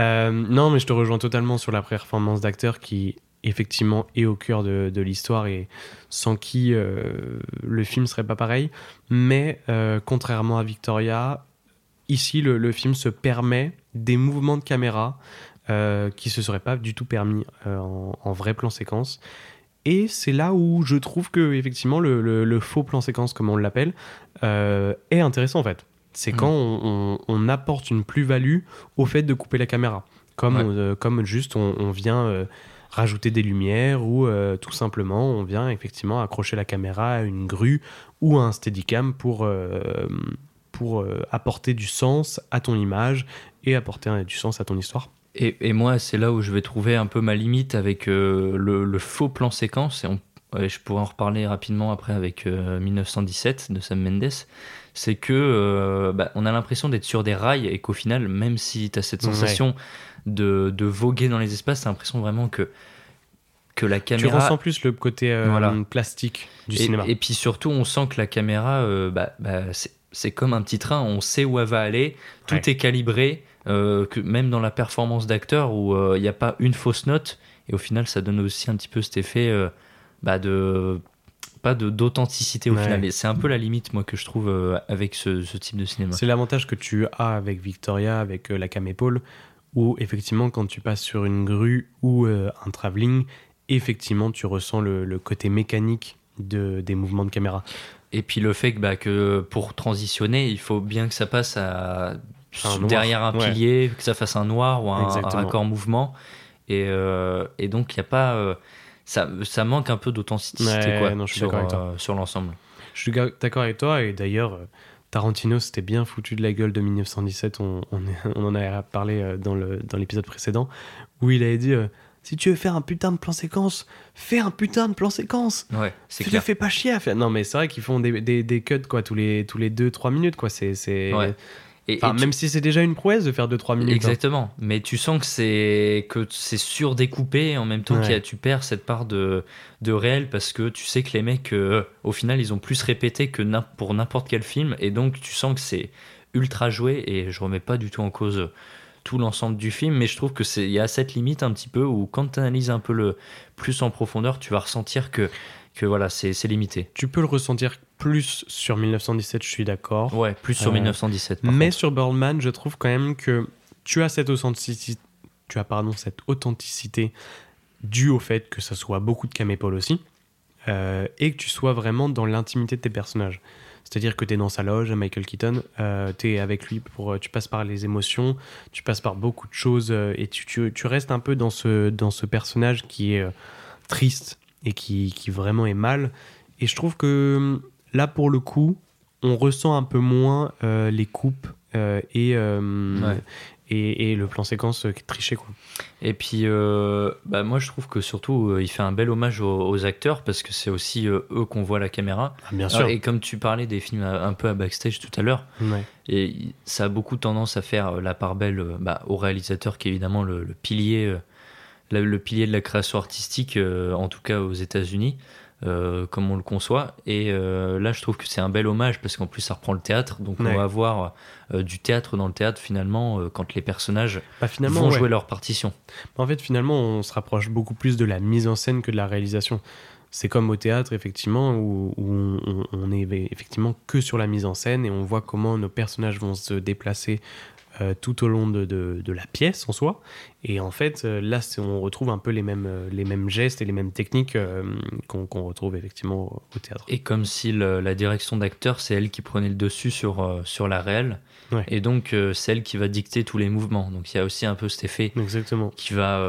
Non, mais je te rejoins totalement sur la performance d'acteur qui effectivement est au cœur de, de l'histoire et sans qui euh, le film serait pas pareil. Mais euh, contrairement à Victoria, ici le, le film se permet des mouvements de caméra euh, qui se seraient pas du tout permis euh, en, en vrai plan séquence. Et c'est là où je trouve que effectivement le, le- le faux plan séquence, comme on l'appelle, euh, est intéressant en fait. C'est Mm. quand on, on- on apporte une plus-value au fait de couper la caméra, comme, Ouais. euh, comme juste on, vient rajouter des lumières ou euh, tout simplement on vient effectivement accrocher la caméra à une grue ou à un steadicam pour, euh, pour euh, apporter du sens à ton image et apporter euh, du sens à ton histoire. Et, et moi, c'est là où je vais trouver un peu ma limite avec euh, le, le faux plan séquence. Et on- ouais, je pourrais en reparler rapidement après avec euh, 1917 de Sam Mendes. C'est que euh, bah, on a l'impression d'être sur des rails et qu'au final, même si tu as cette Ouais. sensation de, de voguer dans les espaces, t'as l'impression vraiment que, que la Tu caméra. ressens plus le côté euh, Voilà. plastique du et, cinéma. et puis surtout, on sent que la caméra, euh, bah, bah, c'est- c'est comme un petit train, on sait où elle va aller, tout Ouais. est calibré, euh, que même dans la performance d'acteur où euh, il n'y a pas une fausse note, et au final, ça donne aussi un petit peu cet effet euh, bah, de pas de d'authenticité au Ouais. final. Et c'est un peu la limite, moi, que je trouve euh, avec ce, ce type de cinéma. C'est l'avantage que tu as avec Victoria, avec la cam épaule, où effectivement, quand tu passes sur une grue ou un travelling, effectivement, tu ressens le, le côté mécanique de, des mouvements de caméra. Et puis le fait que, bah, que pour transitionner, il faut bien que ça passe à, Un noir, derrière un ouais. pilier, que ça fasse un noir ou un, un raccord mouvement. Et, euh, et donc, il n'y a pas. euh, ça, ça manque un peu d'authenticité Ouais, sur, euh, sur l'ensemble. Je suis d'accord avec toi, et d'ailleurs, Tarantino s'était bien foutu de la gueule de 1917, on, on, est- on en a parlé dans l'épisode précédent, où il avait dit Si tu veux faire un putain de plan séquence, fais un putain de plan séquence Ouais, c'est Tu clair. te fais pas chier à faire. Non, mais c'est vrai qu'ils font des, des, des cuts quoi, tous les 2-3 tous les deux, trois minutes, quoi. C'est. c'est- Ouais. Et, Enfin, et tu- même si c'est déjà une prouesse de faire 2-3 minutes. hein. Exactement, mais tu sens que c'est que c'est surdécoupé en même temps Ouais. qu'il y a- tu perds cette part de, de réel parce que tu sais que les mecs euh, au final ils ont plus répété que pour n'importe quel film et donc tu sens que c'est ultra joué et je remets pas du tout en cause tout l'ensemble du film mais je trouve que c'est il y a cette limite un petit peu où quand tu analyses un peu le plus en profondeur tu vas ressentir que que voilà c'est limité. Tu peux le ressentir plus sur 1917, je suis d'accord. Ouais, plus sur Euh, 1917. par Mais contre. sur Birdman, je trouve quand même que tu as cette authenticité, tu as pardon, cette authenticité due au fait que ça soit beaucoup de camépaules aussi, euh, et que tu sois vraiment dans l'intimité de tes personnages. C'est-à-dire que tu es dans sa loge, Michael Keaton, tu es avec lui, pour, euh, tu passes par les émotions, tu passes par beaucoup de choses, euh, et tu, restes un peu dans ce, dans ce personnage qui est euh, triste et qui, qui vraiment est mal. Et je trouve que hum, là, pour le coup, on ressent un peu moins euh, les coupes euh, et, euh. Et, et le plan séquence euh, qui est triché. Quoi. Et puis, euh, bah moi, je trouve que surtout, euh, il fait un bel hommage aux, aux acteurs parce que c'est aussi euh, eux qu'on voit à la caméra. Ah, bien Alors, sûr. et comme tu parlais des films à- un peu à backstage tout à l'heure, Ouais. et ça a beaucoup tendance à faire la part belle euh, bah, au réalisateur qui est évidemment le, le pilier, euh, la- le pilier de la création artistique, euh, en tout cas aux États-Unis. Euh, comme on le conçoit et euh, là je trouve que c'est un bel hommage parce qu'en plus ça reprend le théâtre donc Ouais. on va avoir euh, du théâtre dans le théâtre finalement quand les personnages Bah, finalement, vont ouais. jouer leur partition En fait, finalement, on se rapproche beaucoup plus de la mise en scène que de la réalisation. C'est comme au théâtre, effectivement, où, on- on est effectivement que sur la mise en scène et on voit comment nos personnages vont se déplacer euh, tout au long de, de- de la pièce en soi. Et en fait, euh, là, on retrouve un peu les mêmes, euh, les mêmes gestes et les mêmes techniques euh, qu'on retrouve effectivement au, au théâtre. Et comme si le- la direction d'acteur, c'est elle qui prenait le dessus sur, euh, sur la réelle. Ouais. Et donc, c'est elle qui va dicter tous les mouvements. Donc, il y a aussi un peu cet effet Exactement. qui va,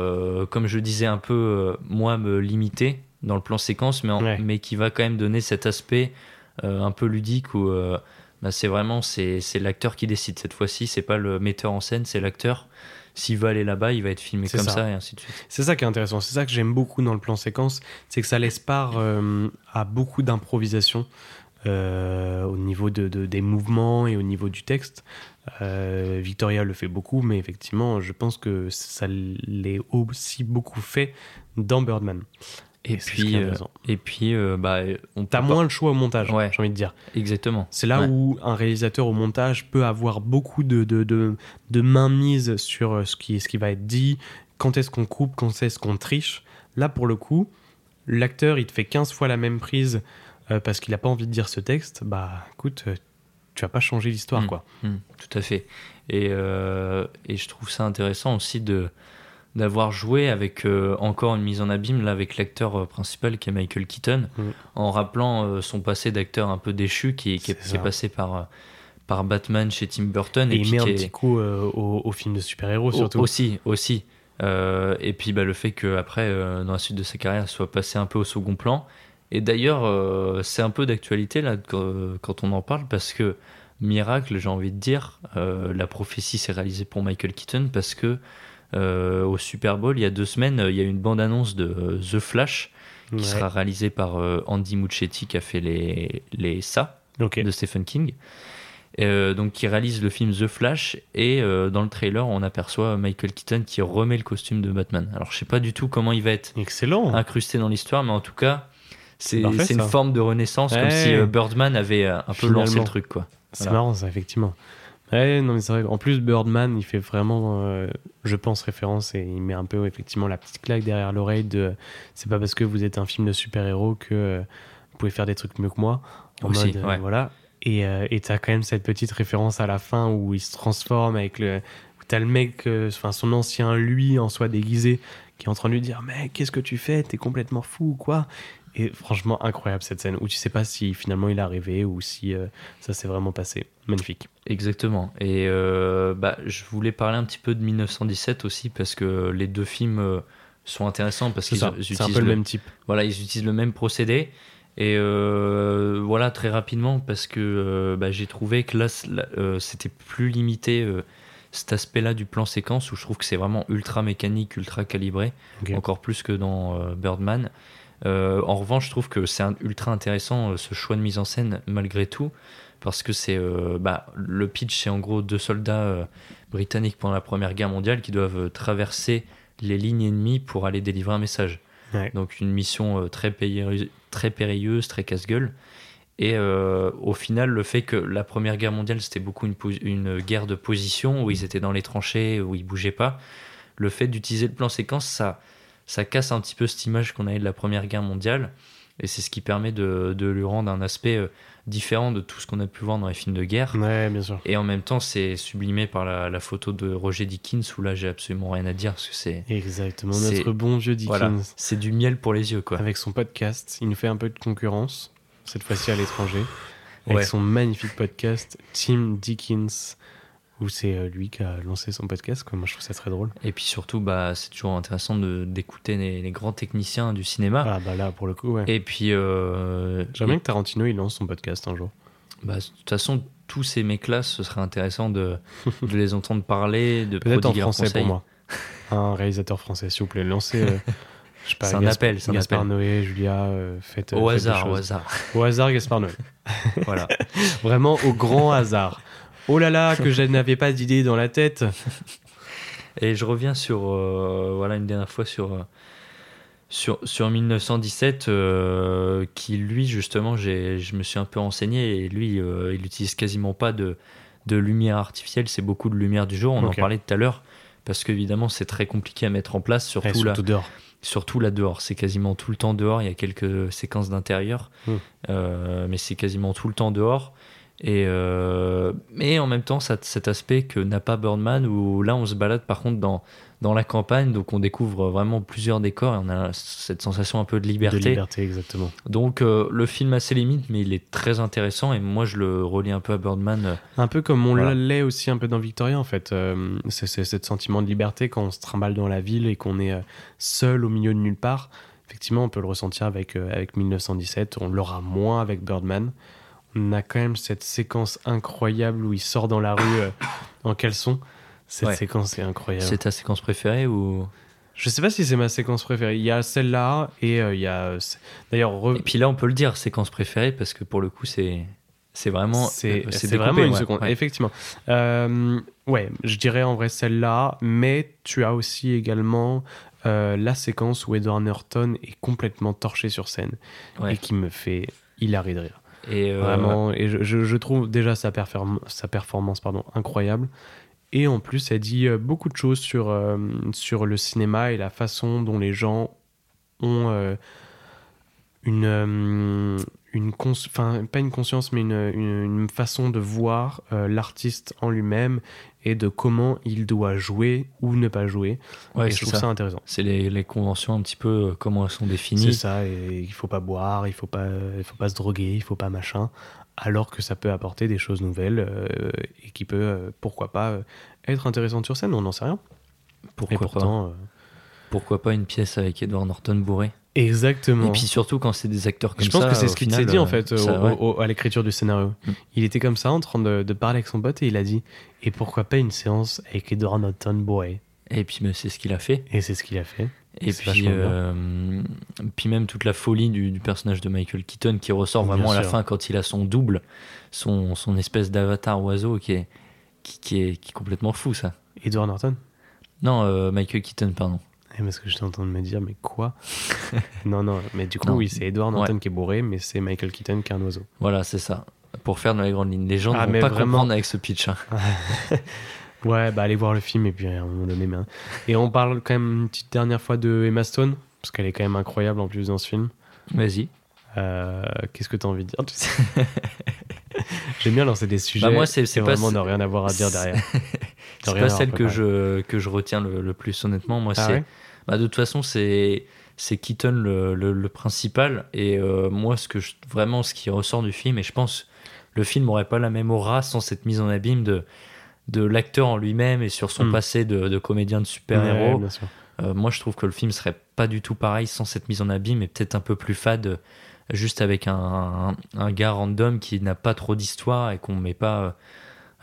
comme je disais, un peu, moi, me limiter dans le plan séquence, mais, en- Ouais. mais qui va quand même donner cet aspect un peu ludique euh, bah, c'est vraiment c'est l'acteur qui décide. Cette fois-ci, c'est pas le metteur en scène, c'est l'acteur. S'il veut aller là-bas, il va être filmé comme ça. ça. et ainsi de suite. C'est ça qui est intéressant. C'est ça que j'aime beaucoup dans le plan séquence, c'est que ça laisse part euh, à beaucoup d'improvisation euh, au niveau de, de- des mouvements et au niveau du texte. Euh, Victoria le fait beaucoup, mais effectivement, je pense que ça l'est aussi beaucoup fait dans Birdman. Et, Et puis, est euh, et puis, euh, bah, on T'as moins le choix au montage, Ouais. j'ai envie de dire. Exactement. C'est là Ouais. où un réalisateur au montage peut avoir beaucoup de, de, de, de mainmise sur euh, ce qui, ce qui va être dit, quand est-ce qu'on coupe, quand est-ce qu'on triche. Là, pour le coup, l'acteur, il te fait 15 fois la même prise euh, parce qu'il n'a pas envie de dire ce texte. Bah, écoute, euh, tu vas pas changer l'histoire, Mm. quoi. Mm, tout à fait. Et, euh, et je trouve ça intéressant aussi de d'avoir joué avec euh, encore une mise en abîme là avec l'acteur euh, principal qui est Michael Keaton Mm. en rappelant euh, son passé d'acteur un peu déchu qui, qui est, qui passé par par Batman chez Tim Burton Et, il puis met un est- petit coup euh, au, au film de super-héros, surtout. aussi aussi et puis bah, le fait qu'après dans la suite de sa carrière il soit passé un peu au second plan et d'ailleurs c'est un peu d'actualité là que- quand on en parle parce que miracle j'ai envie de dire la prophétie s'est réalisée pour Michael Keaton parce que au Super Bowl il y a deux semaines il y a une bande annonce de euh, The Flash qui Ouais. sera réalisée par euh, Andy Muschietti qui a fait les les ça de Stephen King. Euh, donc qui réalise le film The Flash et euh, dans le trailer on aperçoit Michael Keaton qui remet le costume de Batman. Alors je sais pas du tout comment il va être Excellent. incrusté dans l'histoire mais en tout cas c'est une forme de renaissance comme si euh, Birdman avait euh, un peu lancé le truc quoi. C'est Voilà. marrant ça, effectivement. Ouais, non, mais c'est vrai. En plus, Birdman, il fait vraiment, euh, je pense, référence et il met un peu, effectivement, la petite claque derrière l'oreille de c'est pas parce que vous êtes un film de super-héros que euh, vous pouvez faire des trucs mieux que moi. En Aussi, mode, euh, ouais. voilà. Et euh, t'as quand même cette petite référence à la fin où il se transforme avec le. où T'as le mec, enfin son ancien lui en soi déguisé, qui est en train de lui dire Mec, qu'est-ce que tu fais? T'es complètement fou ou quoi? Et franchement, incroyable cette scène où tu sais pas si finalement il est arrivé ou si euh, ça s'est vraiment passé. Magnifique. Exactement. Et euh, bah, je voulais parler un petit peu de 1917 aussi parce que les deux films euh, sont intéressants parce qu'ils c'est un utilisent peu le même type. Voilà, ils utilisent le même procédé. Et euh, voilà, très rapidement, parce que euh, bah, j'ai trouvé que là, euh, c'était plus limité cet aspect-là du plan séquence, où je trouve que c'est vraiment ultra mécanique, ultra calibré, encore plus que dans Birdman. Euh, en revanche, je trouve que c'est ultra intéressant euh, ce choix de mise en scène, malgré tout, parce que c'est euh, bah, le pitch, c'est en gros deux soldats euh, britanniques pendant la Première Guerre mondiale qui doivent traverser les lignes ennemies pour aller délivrer un message. Ouais. Donc une mission très, périlleuse, très périlleuse, très casse-gueule. Et au final, le fait que la Première Guerre mondiale, c'était beaucoup une, une guerre de position, où ils étaient dans les tranchées, où ils bougeaient pas, le fait d'utiliser le plan séquence, ça, ça casse un petit peu cette image qu'on avait de la Première Guerre mondiale. Et c'est ce qui permet de, de lui rendre un aspect euh, différent de tout ce qu'on a pu voir dans les films de guerre. Ouais, bien sûr. Et en même temps, c'est sublimé par la, la photo de Roger Dickens, où là, j'ai absolument rien à dire, parce que c'est... Exactement, notre bon vieux Dickens. Voilà, c'est du miel pour les yeux, quoi. Avec son podcast, il nous fait un peu de concurrence, cette fois-ci à l'étranger, avec Ouais. son magnifique podcast Tim Dickens, où c'est euh, lui qui a lancé son podcast. Quoi. Moi, je trouve ça très drôle. Et puis surtout, bah, c'est toujours intéressant d'écouter les, les grands techniciens du cinéma. Ah bah là, pour le coup, ouais. Et puis, euh, J'aimerais bien que Tarantino il lance son podcast un jour. bah, de toute façon, tous ces mecs-là, ce serait intéressant de, de les entendre parler, de Peut-être en français conseils. pour moi. Un réalisateur français, s'il vous plaît, lancez. euh, je sais pas, C'est un Gasp- appel, c'est un Gaspard appel. Noé, Julia, euh, faites. Au euh, faites des hasard, au hasard. Au hasard, Gaspard Noé. Voilà. Vraiment au grand hasard. Oh là là, que je n'avais pas d'idée dans la tête. Et je reviens sur, euh, voilà, une dernière fois sur, euh, sur, sur 1917, euh, qui lui, justement, je me suis un peu renseigné, et lui, euh, il utilise quasiment pas de, de lumière artificielle, c'est beaucoup de lumière du jour, on en parlait tout à l'heure, parce qu'évidemment, c'est très compliqué à mettre en place, surtout, là, surtout dehors. surtout là dehors. C'est quasiment tout le temps dehors, il y a quelques séquences d'intérieur, Hmm. mais c'est quasiment tout le temps dehors. Et euh, mais en même temps, ça- cet aspect que n'a pas Birdman, où là on se balade par contre dans, dans la campagne, donc on découvre vraiment plusieurs décors et on a cette sensation un peu de liberté. De liberté, exactement. Donc euh, le film a ses limites, mais il est très intéressant et moi je le relie un peu à Birdman. euh, Un peu comme on Voilà. l'est aussi un peu dans Victoria, en fait. Euh, c'est ce sentiment de liberté quand on se trimballe dans la ville et qu'on est seul au milieu de nulle part. Effectivement, on peut le ressentir avec, avec 1917. On l'aura moins avec Birdman. On a quand même cette séquence incroyable où il sort dans la rue euh, en caleçon. Cette Ouais. séquence est incroyable. C'est ta séquence préférée ou? Je sais pas si c'est ma séquence préférée. Il y a celle-là et euh, il y a. euh, D'ailleurs, re- Et puis là on peut le dire séquence préférée parce que pour le coup c'est c'est vraiment c'est vraiment une ouais, seconde. ouais. Effectivement. Euh, ouais, je dirais en vrai celle-là, mais tu as aussi également la séquence où Edward Norton est complètement torché sur scène et qui me fait hilarer de rire. Et euh, Vraiment, et je, je- trouve déjà sa, sa performance pardon, incroyable. Et en plus, elle dit euh, beaucoup de choses sur, euh, sur le cinéma et la façon dont les gens ont une, une enfin, pas une conscience, mais une, une- une façon de voir euh, l'artiste en lui-même et de comment il doit jouer ou ne pas jouer. Ouais, et je c'est trouve ça. ça intéressant. C'est les, les conventions un petit peu euh, comment elles sont C'est définies. ça, et il faut pas boire, il faut pas, il faut pas se droguer, il faut pas machin, alors que ça peut apporter des choses nouvelles euh, et qui peut, pourquoi pas, être intéressante sur scène, on n'en sait rien. Pourquoi et pourtant, pas Pourquoi pas une pièce avec Edward Norton bourré? Exactement. Et puis surtout quand c'est des acteurs comme je pense ça. que c'est ce qu'il s'est dit en euh, fait ça, au- ouais. au- à l'écriture du scénario. Mm. Il était comme ça en train de, de parler avec son pote et il a dit et pourquoi pas une séance avec Edward Norton bourré Et puis mais c'est ce qu'il a fait. Et c'est ce qu'il a fait. Et puis, euh, puis même toute la folie du, du personnage de Michael Keaton qui ressort Bien vraiment à la sûr. fin quand il a son double, son, son espèce d'avatar oiseau qui est, qui, qui est, qui est complètement fou ça. Edward Norton? Non, euh, Michael Keaton, pardon. Eh, parce que train de me dire mais quoi Non non, mais du coup Non. oui c'est Edward Norton Ouais. qui est bourré, mais c'est Michael Keaton qui est un oiseau. Voilà, c'est ça. Pour faire dans les grandes lignes. Les gens Ah, ne mais vont pas vraiment. comprendre avec ce pitch. hein. Ouais, bah allez voir le film et puis à un moment donné. Mais... Et on parle quand même une petite dernière fois de Emma Stone, parce qu'elle est quand même incroyable en plus dans ce film. Vas-y. Euh, Qu'est-ce que tu as envie de dire tu sais? J'aime bien lancer des sujets. Bah, moi, c'est- et vraiment ne rien avoir à dire derrière. C'est pas celle que je, que je retiens le, le plus honnêtement. Moi, Ah c'est. ouais? Bah, de toute façon, c'est. C'est Keaton le, le- le principal. Et euh, moi, ce que je- vraiment, ce qui ressort du film, et je pense le film n'aurait pas la même aura sans cette mise en abîme de, de l'acteur en lui-même et sur son Hmm. passé de, de comédien de super-héros. Euh, moi, je trouve que le film serait pas du tout pareil sans cette mise en abîme, mais peut-être un peu plus fade, juste avec un, un, un gars random qui n'a pas trop d'histoire et qu'on met pas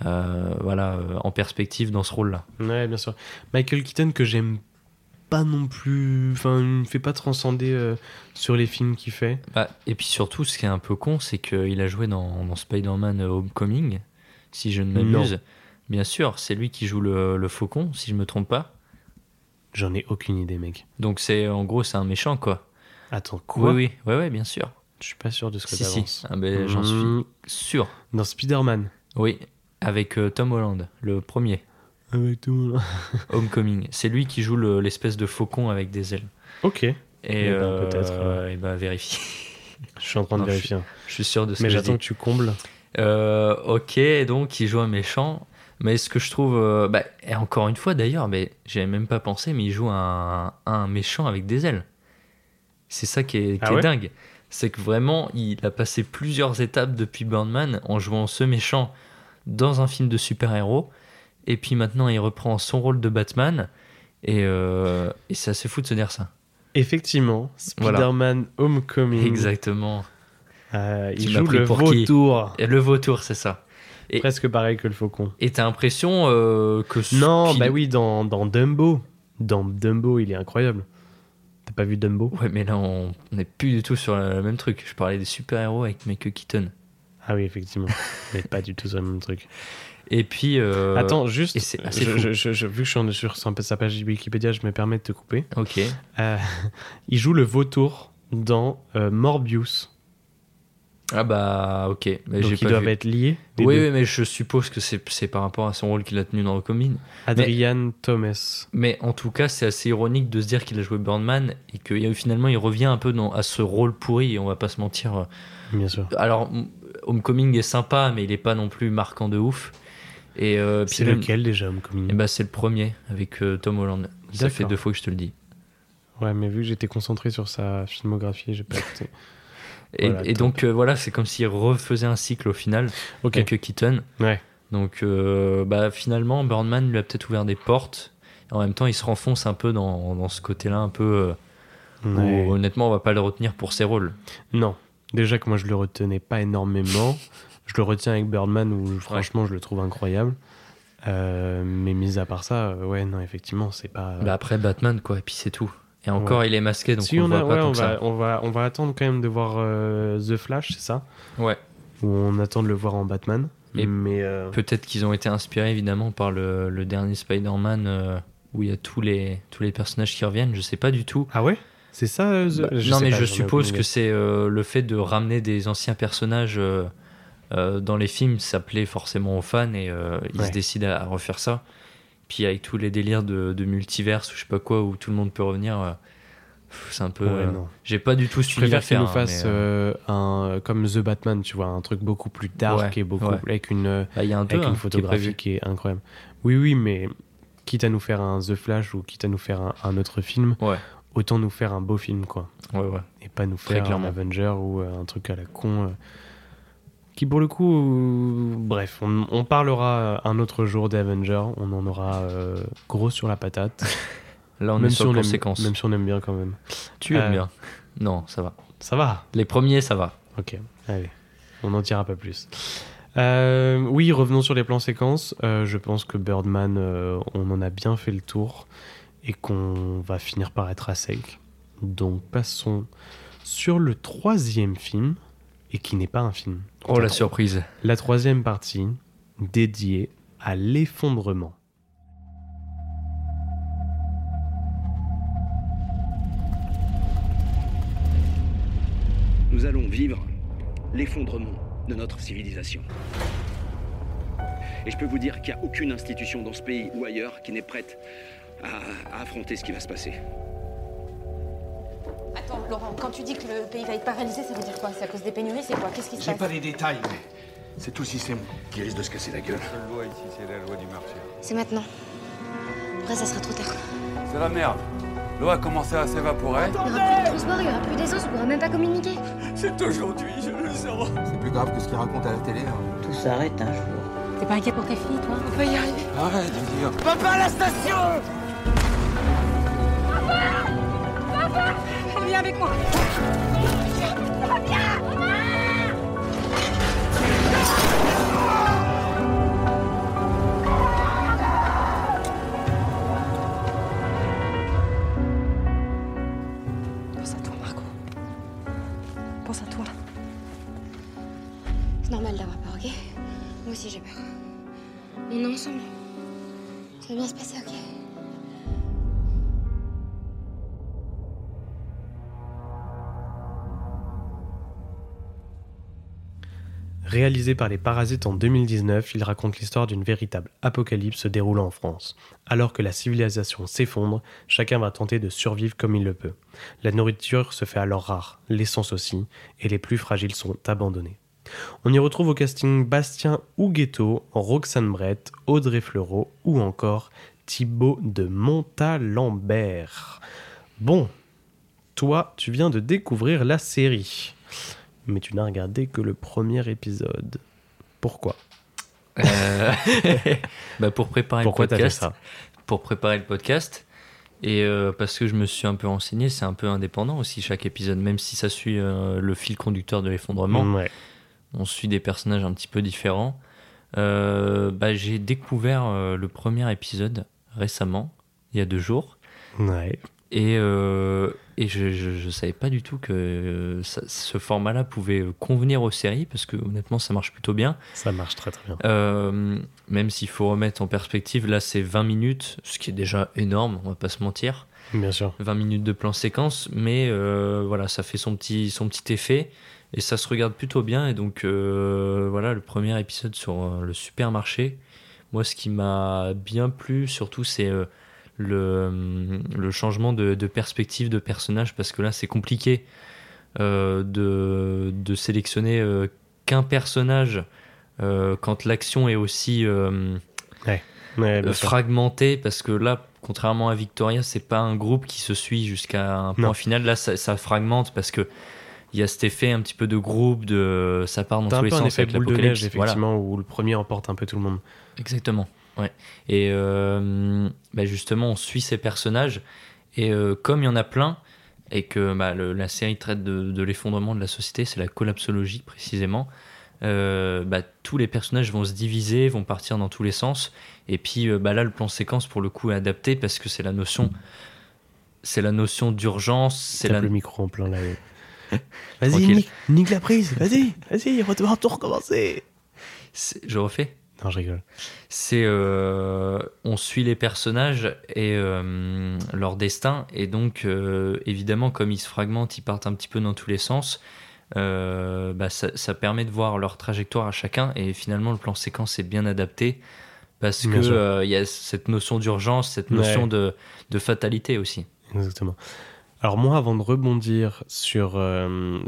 euh, voilà, en perspective dans ce rôle-là. Ouais, bien sûr. Michael Keaton que j'aime pas non plus. Enfin, il me fait pas transcender euh, sur les films qu'il fait. Bah, et puis surtout, ce qui est un peu con, c'est qu'il a joué dans, dans Spider-Man Homecoming, si je ne m'abuse. Bien sûr, c'est lui qui joue le, le faucon, si je me trompe pas. J'en ai aucune idée, mec. Donc c'est en gros, c'est un méchant, quoi. Attends, quoi? Oui, oui, ouais, ouais, bien sûr. Je suis pas sûr de ce que Si, si. Ah, ben, J'en suis Mmh. sûr. Dans Spider-Man? Oui, avec euh, Tom Holland, le premier. Avec tout le monde. Homecoming. C'est lui qui joue le- l'espèce de faucon avec des ailes. Ok. Et Eh ben, euh, peut-être, ouais. eh ben, vérifie. Je suis en train de Non, je vérifier. Je suis sûr de ce Mais que je j'attends que tu combles. Euh, ok, donc il joue un méchant. Mais ce que je trouve. euh, bah, et encore une fois d'ailleurs, mais j'avais même pas pensé, mais il joue un, un méchant avec des ailes. C'est ça qui est, qui Ah est ouais dingue. C'est que vraiment, il a passé plusieurs étapes depuis Birdman en jouant ce méchant dans un film de super-héros. Et puis maintenant, il reprend son rôle de Batman. Et, euh, et c'est assez fou de se dire ça. Effectivement, Voilà. Spider-Man Homecoming. Exactement. Euh, il joue le qui vautour. Et le vautour, c'est ça. Et- Presque pareil que le faucon. Et t'as l'impression euh, que. Non, bah oui, dans, dans Dumbo. Dans Dumbo, il est incroyable. T'as pas vu Dumbo? Ouais, mais là, on n'est plus du tout sur le même truc. Je parlais des super-héros avec Michael Keaton. Ah oui, effectivement. Mais pas du tout sur le même truc. Et puis. euh, Attends, juste, et c'est assez je- fou. je- je- je- vu que je suis sur sa page Wikipédia, je me permets de te couper. Ok. Euh, il joue le vautour dans euh, Morbius. Ah bah, ok. Mais Donc ils pas doivent vu. être liés. Oui, mais je suppose que c'est par rapport à son rôle qu'il a tenu dans le commune. Adrian Thomas. Mais en tout cas, c'est assez ironique de se dire qu'il a joué Birdman et que finalement, il revient un peu dans, à ce rôle pourri, et on va pas se mentir. Bien sûr. Alors, Homecoming est sympa, mais il est pas non plus marquant de ouf. Et euh, C'est lequel déjà, Homecoming Eh ben, c'est le premier avec euh, Tom Holland. Ça fait deux fois que je te le dis. Ouais, mais vu que j'étais concentré sur sa filmographie, j'ai pas écouté. Et, Voilà, et top. donc euh, voilà, c'est comme s'il refaisait un cycle au final avec Keaton. Ouais. Donc bah, finalement, Birdman lui a peut-être ouvert des portes. Et en même temps, il se renfonce un peu dans, dans ce côté-là, un peu Ouais. où honnêtement, on va pas le retenir pour ses rôles. Non. Déjà que moi, je le retenais pas énormément. je le retiens avec Birdman où franchement, je le trouve incroyable. Euh, mais mis à part ça, euh, ouais, non, effectivement, c'est pas. Bah, après Batman, quoi, et puis c'est tout. Et encore, Ouais. il est masqué, donc si on, on, a, voit pas ouais, on va, ça. on, va, on va attendre quand même de voir euh, The Flash, c'est ça? Ouais. Où on attend de le voir en Batman. Et mais euh, Peut-être qu'ils ont été inspirés évidemment par le, le dernier Spider-Man euh, où il y a tous les, tous les personnages qui reviennent. Je sais pas du tout. Ah ouais? C'est ça euh, The- Bah, non, mais pas, je suppose que c'est euh, le fait de ramener des anciens personnages euh, dans les films, ça plaît forcément aux fans et euh, ils Ouais. se décident à, à refaire ça. Puis avec tous les délires de, de multiverse ou je sais pas quoi où tout le monde peut revenir, euh, c'est un peu. Ouais, euh. J'ai pas du tout Je suivi préfère qu'il l'affaire. nous hein, fasse mais, euh, euh, un comme The Batman, tu vois, un truc beaucoup plus dark Ouais, et beaucoup ouais. avec une bah, il y a un avec hein, une qui est photographie qui est, incroyable. Oui, oui, mais quitte à nous faire un The Flash ou quitte à nous faire un, un autre film, Ouais, autant nous faire un beau film, quoi, ouais, ouais. et pas nous faire un. Avenger ou euh, un truc à la con. Qui pour le coup, euh, bref, on, on parlera un autre jour des Avengers, on en aura euh, gros sur la patate. Là, on est même, sur si on aime, conséquence. même si on aime bien quand même. Tu aimes Euh, bien Non, ça va. Ça va Les premiers, ça va. Ok, allez, on n'en dira pas plus. Euh, oui, revenons sur les plans séquences. Je pense que Birdman, on en a bien fait le tour et qu'on va finir par être à sec. Donc passons sur le troisième film, et qui n'est pas un film. Oh la surprise. La troisième partie, dédiée à l'effondrement. Nous allons vivre l'effondrement de notre civilisation. Et je peux vous dire qu'il n'y a aucune institution dans ce pays ou ailleurs qui n'est prête à, à affronter ce qui va se passer. Attends, Laurent, quand tu dis que le pays va être paralysé, ça veut dire quoi? C'est à cause des pénuries C'est quoi? Qu'est-ce qui se J'ai passe? pas les détails, mais c'est tout le système qui risque de se casser la gueule. La loi ici, c'est la loi du marché. C'est maintenant. Après, ça sera trop tard. C'est la merde. L'eau a commencé à s'évaporer. Il n'y aura plus de transport, il n'y aura plus d'essence, on pourra même pas communiquer. C'est aujourd'hui, je le sens. C'est plus grave que ce qu'ils racontent à la télé. hein. Tout s'arrête un jour. T'es pas inquiet pour tes filles, toi? On peut y arriver. Arrête de dire. Papa, la station Pense à toi, Margot. Pense à toi. C'est normal d'avoir peur, ok? Moi aussi j'ai peur. On est ensemble. Ça va bien se passer, ok? Réalisé par les Parasites en 2019, il raconte l'histoire d'une véritable apocalypse se déroulant en France. Alors que la civilisation s'effondre, chacun va tenter de survivre comme il le peut. La nourriture se fait alors rare, l'essence aussi, et les plus fragiles sont abandonnés. On y retrouve au casting Bastien Huguetto, Roxane Brett, Audrey Fleurot ou encore Thibaut de Montalembert. Bon, toi, tu viens de découvrir la série mais tu n'as regardé que le premier épisode. Pourquoi Euh, bah pour préparer Pourquoi le fait podcast. ça Pour préparer le podcast. Et euh, parce que je me suis un peu renseigné, c'est un peu indépendant aussi chaque épisode, même si ça suit euh, le fil conducteur de l'effondrement. Ouais. On suit des personnages un petit peu différents. Bah, j'ai découvert le premier épisode récemment, il y a deux jours. Ouais. Et, et je, je, je savais pas du tout que euh, ça- ce format-là pouvait convenir aux séries, parce que honnêtement, ça marche plutôt bien. Ça marche très très bien. Euh, même s'il faut remettre en perspective, là c'est 20 minutes, ce qui est déjà énorme, on va pas se mentir. Bien sûr. 20 minutes de plan séquence, mais euh, voilà, ça fait son petit, son petit effet et ça se regarde plutôt bien. Et donc euh, voilà, le premier épisode sur le supermarché, moi ce qui m'a bien plu surtout c'est le, le changement de, de perspective de personnage parce que là c'est compliqué euh, de, de sélectionner euh, qu'un personnage euh, quand l'action est aussi Ouais. Ouais, fragmentée parce que là contrairement à Victoria c'est pas un groupe qui se suit jusqu'à un point Non. final là ça, ça fragmente parce que il y a cet effet un petit peu de groupe de ça part dans tous les peu un sens effet avec boule de neige, voilà. effectivement, où le premier emporte un peu tout le monde. Exactement. Ouais. Et euh, bah, justement, on suit ces personnages. Et euh, comme il y en a plein, et que bah, le- la série traite de, de l'effondrement de la société, c'est la collapsologie précisément, euh, bah, tous les personnages vont se diviser, vont partir dans tous les sens. Et puis bah, là, le plan séquence, pour le coup, est adapté parce que c'est la notion. C'est la notion d'urgence, c'est la, le micro en plein live. Vas-y, nique, nique la prise. Vas-y, vas-y, on va tout recommencer. Je refais Non, je rigole. c'est euh, on suit les personnages et euh, leur destin et donc euh, évidemment comme ils se fragmentent ils partent un petit peu dans tous les sens bah, ça, ça permet de voir leur trajectoire à chacun et finalement le plan séquence est bien adapté parce Bien que il y a cette notion d'urgence cette notion Ouais. de, de fatalité aussi Exactement. Alors moi, avant de rebondir sur,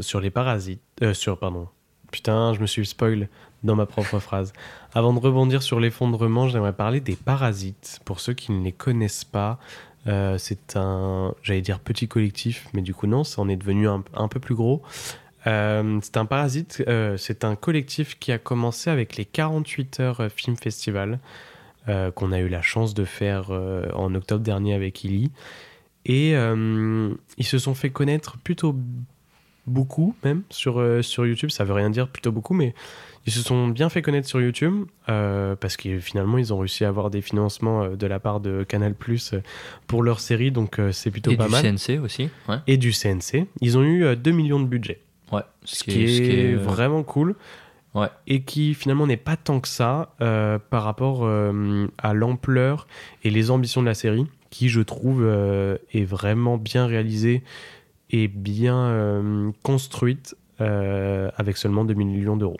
sur les parasites... sur, pardon. Putain, je me suis spoil dans ma propre phrase. Avant de rebondir sur l'effondrement, j'aimerais parler des parasites. Pour ceux qui ne les connaissent pas, euh, c'est un, j'allais dire petit collectif, mais du coup non, ça en est devenu un, peu plus gros. Euh, c'est un parasite, euh, c'est un collectif qui a commencé avec les 48 heures Film Festival, qu'on a eu la chance de faire en octobre dernier avec Illy. Et ils se sont fait connaître plutôt beaucoup, même sur, sur YouTube. Ça veut rien dire plutôt beaucoup, mais ils se sont bien fait connaître sur YouTube euh, parce que finalement, ils ont réussi à avoir des financements euh, de la part de Canal Plus pour leur série, donc euh, c'est plutôt et pas du mal. CNC aussi ouais, Et du CNC. Ils ont eu euh, 2 millions de budget, ouais ce qui est, euh, vraiment cool. ouais Et qui finalement n'est pas tant que ça euh, par rapport euh, à l'ampleur et les ambitions de la série, qui je trouve euh, est vraiment bien réalisée et bien euh, construite euh, avec seulement 2 millions d'euros.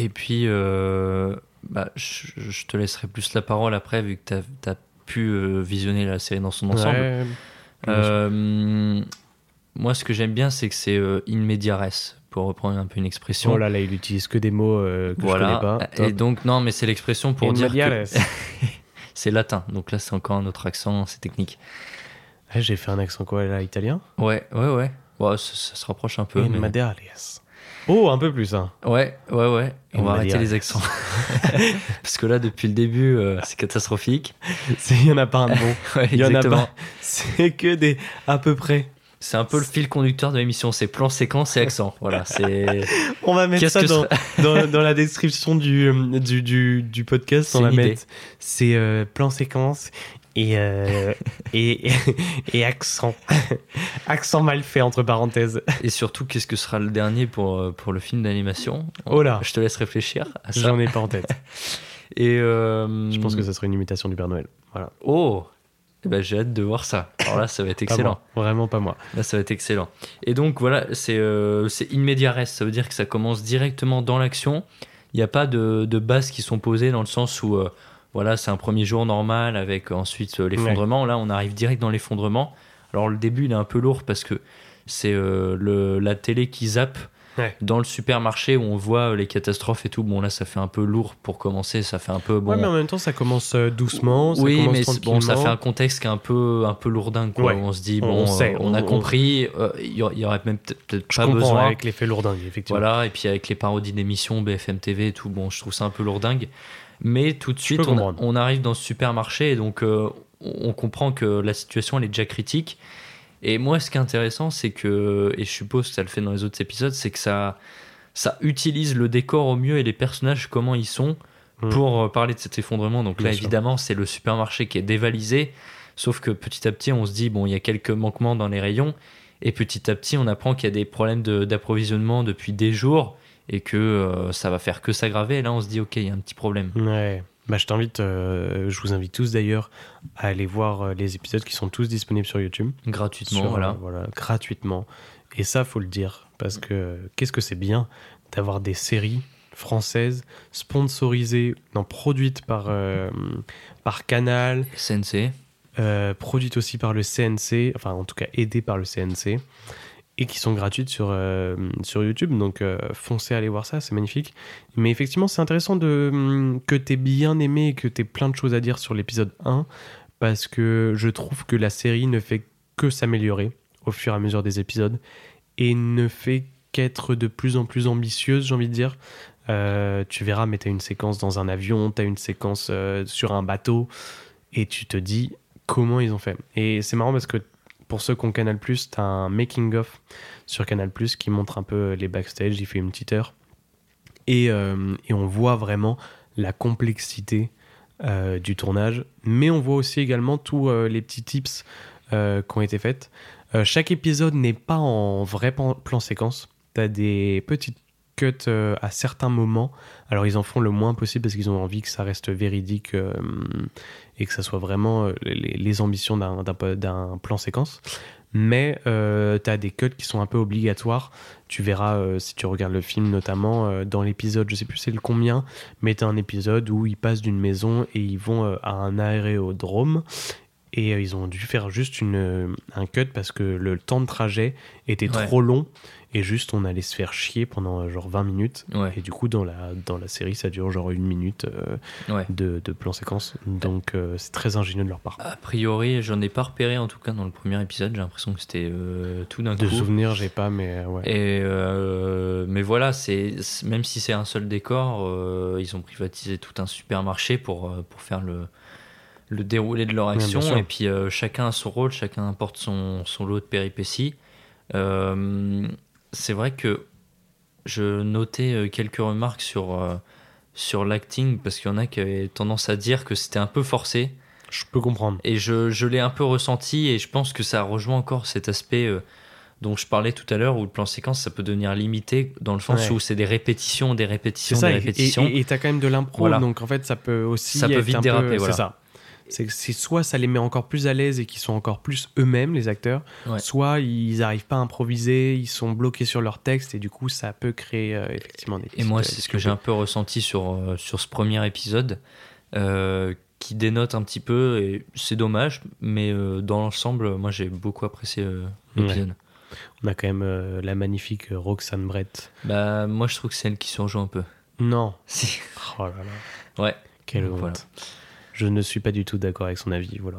Et puis, euh, bah, je, je te laisserai plus la parole après, vu que tu as, pu euh, visionner la série dans son ensemble. Ouais, Euh, moi, ce que j'aime bien, c'est que c'est euh, in media res, pour reprendre un peu une expression. Oh là là, il utilise que des mots que voilà. je connais pas. Et donc, non, mais c'est l'expression pour In dire media que c'est latin. Donc là, c'est encore un autre accent, c'est technique. Ah, J'ai fait un accent quoi là, italien? Ouais, ouais, ouais. Ouais, ça, ça se rapproche un peu. In mais- media res. Oh, un peu plus, hein. Ouais, ouais, ouais. On va arrêter les accents. Parce que là, depuis le début, euh, c'est catastrophique. Il y en a pas un de bon. Ouais, Il y en a pas. C'est que des à peu près. C'est un peu le fil conducteur de l'émission, c'est plan, séquence et accent. Voilà, c'est. On va mettre ça dans, ça- dans, dans la description du, euh, du, du, du podcast. On va idée. mettre c'est euh, plan séquence et, euh, et, et accent. accent mal fait, entre parenthèses. Et surtout, qu'est-ce que sera le dernier pour, euh, pour le film d'animation? Oh là. Je te laisse réfléchir à ça. J'en ai pas en tête. Et euh, Je pense que ça serait une imitation du Père Noël. Voilà. Oh Eh ben, J'ai hâte de voir ça. Alors là, ça va être Pas excellent. moi. Vraiment pas moi. Là, ça va être excellent. Et donc, voilà, c'est euh, res. Ça veut dire que ça commence directement dans l'action. Il n'y a pas de, de bases qui sont posées dans le sens où, euh, voilà, c'est un premier jour normal avec ensuite euh, l'effondrement. Là, on arrive direct dans l'effondrement. Alors, le début, il est un peu lourd parce que c'est euh, la télé qui zappe Ouais. dans le supermarché où on voit euh, les catastrophes et tout. Bon, là, ça fait un peu lourd pour commencer. Ça fait un peu. Bon, Ouais, mais en même temps, ça commence doucement. Ça oui, commence mais bon, ça fait un contexte qui est un peu, un peu lourdin. Quoi. Ouais. On se dit, On- bon, on sait, on, a on- compris, euh, il y, aurait- il y aurait même peut-être pas besoin. avec l'effet lourdingue, effectivement. Voilà, et puis avec les parodies d'émissions, BFM TV et tout, bon, je trouve ça un peu lourdingue. Mais tout de suite, on, arrive dans ce supermarché et donc euh, on comprend que la situation elle est déjà critique. Et moi, ce qui est intéressant, c'est que, et je suppose que ça le fait dans les autres épisodes, c'est que ça, ça utilise le décor au mieux et les personnages, comment ils sont, Mm. pour euh, parler de cet effondrement. Donc là, sûr. évidemment, c'est le supermarché qui est dévalisé. Sauf que petit à petit, on se dit, bon, il y a quelques manquements dans les rayons. Et petit à petit, on apprend qu'il y a des problèmes de- d'approvisionnement depuis des jours et que euh, ça va faire que s'aggraver. Et là, on se dit, ok, il y a un petit problème. Ouais. Bah, je t'invite, euh, je vous invite tous d'ailleurs à aller voir euh, les épisodes qui sont tous disponibles sur YouTube. Gratuitement, Sur, voilà. voilà, gratuitement. Et ça, faut le dire, parce que qu'est-ce que c'est bien d'avoir des séries françaises sponsorisées, non, produites par, euh, par Canal, CNC. euh, produites aussi par le CNC, enfin en tout cas aidées par le CNC, et qui sont gratuites sur, euh, sur YouTube. Donc euh, foncez aller voir ça, c'est magnifique. Mais effectivement, c'est intéressant de, hum, que tu bien aimé et que tu plein de choses à dire sur l'épisode 1, parce que je trouve que la série ne fait que s'améliorer au fur et à mesure des épisodes, et ne fait qu'être de plus en plus ambitieuse, j'ai envie de dire. Euh, tu verras, mais tu as une séquence dans un avion, tu as une séquence euh, sur un bateau, et tu te dis comment ils ont fait. Et c'est marrant parce que pour ceux qui ont Canal+, tu as un making-of sur Canal+, qui montre un peu les backstage, il fait une petite heure. Et, euh, on voit vraiment la complexité euh, du tournage, mais on voit aussi également tous euh, les petits tips qui ont été faits. Chaque épisode n'est pas en vrai plan, plan séquence. Tu as des petites cuts à certains moments. Alors ils en font le moins possible parce qu'ils ont envie que ça reste véridique et que ça soit vraiment euh, les, les ambitions d'un- plan séquence. Mais euh, tu as des cuts qui sont un peu obligatoires. Tu verras, euh, si tu regardes le film, notamment euh, dans l'épisode, je sais plus c'est le combien, mais tu as un épisode où ils passent d'une maison et ils vont à un aérodrome. Et ils ont dû faire juste une, un cut parce que le temps de trajet était Ouais. trop long. Et juste, on allait se faire chier pendant euh, genre 20 minutes. Ouais. Et du coup, dans la, dans la série, ça dure genre une minute euh, Ouais. de, de plan séquence. Donc, euh, c'est très ingénieux de leur part. A priori, j'en ai pas repéré en tout cas dans le premier épisode. J'ai l'impression que c'était euh, tout d'un coup. De souvenirs, j'ai pas, mais ouais. Et mais voilà, c'est même si c'est un seul décor, ils ont privatisé tout un supermarché pour pour faire le le déroulé de leur action. et puis chacun a son rôle, chacun apporte son son lot de péripéties. Euh, c'est vrai que je notais euh, quelques remarques sur euh, sur l'acting parce qu'il y en a qui avaient tendance à dire que c'était un peu forcé. Je peux comprendre. Et je, je l'ai un peu ressenti et je pense que ça rejoint encore cet aspect euh, dont je parlais tout à l'heure où le plan séquence ça peut devenir limité dans le sens Ouais. où c'est des répétitions, des répétitions, ça, des répétitions. et et t'as quand même de l'impro, Voilà. donc en fait, ça peut aussi. Ça peut vite peu- déraper, voilà. C'est ça. C'est soit ça les met encore plus à l'aise et qu'ils sont encore plus eux-mêmes, les acteurs, Ouais. soit ils n'arrivent pas à improviser, ils sont bloqués sur leur texte et du coup, ça peut créer euh, effectivement des Et moi, euh, c'est ce que j'ai un peu ressenti sur, euh, sur ce premier épisode, euh, qui dénote un petit peu, et c'est dommage, mais euh, dans l'ensemble, moi j'ai beaucoup apprécié euh, l'épisode. Ouais. On a quand même euh, la magnifique euh, Roxane Brett. Bah, moi je trouve que c'est elle qui surjoue un peu. Non. Si. Oh là là. Ouais. Quelle honte. voilà. Je ne suis pas du tout d'accord avec son avis, voilà.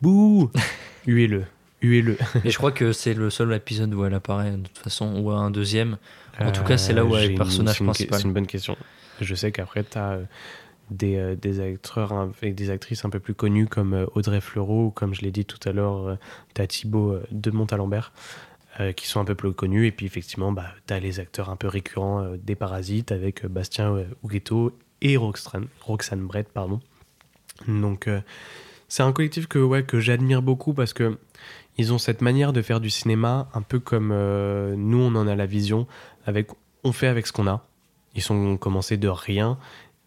Bouh Huez-le. Huez-le. Et je crois que c'est le seul épisode où elle apparaît de toute façon, ou un deuxième. En tout cas, c'est là où Euh, elle est le personnage une- principal. C'est une bonne question. Je sais qu'après, tu as des, euh, des acteurs avec des actrices un peu plus connues comme euh, Audrey Fleurot, ou comme je l'ai dit tout à l'heure, euh, t'as Thibaut euh, de Montalembert, euh, qui sont un peu plus connus. Et puis effectivement, bah, t'as les acteurs un peu récurrents euh, des Parasites avec euh, Bastien euh, Huguetto et Roxane, Roxane Brett, pardon. Donc euh, c'est un collectif que, ouais, que j'admire beaucoup parce que ils ont cette manière de faire du cinéma un peu comme euh, nous on en a la vision avec on fait avec ce qu'on a. Ils sont commencés de rien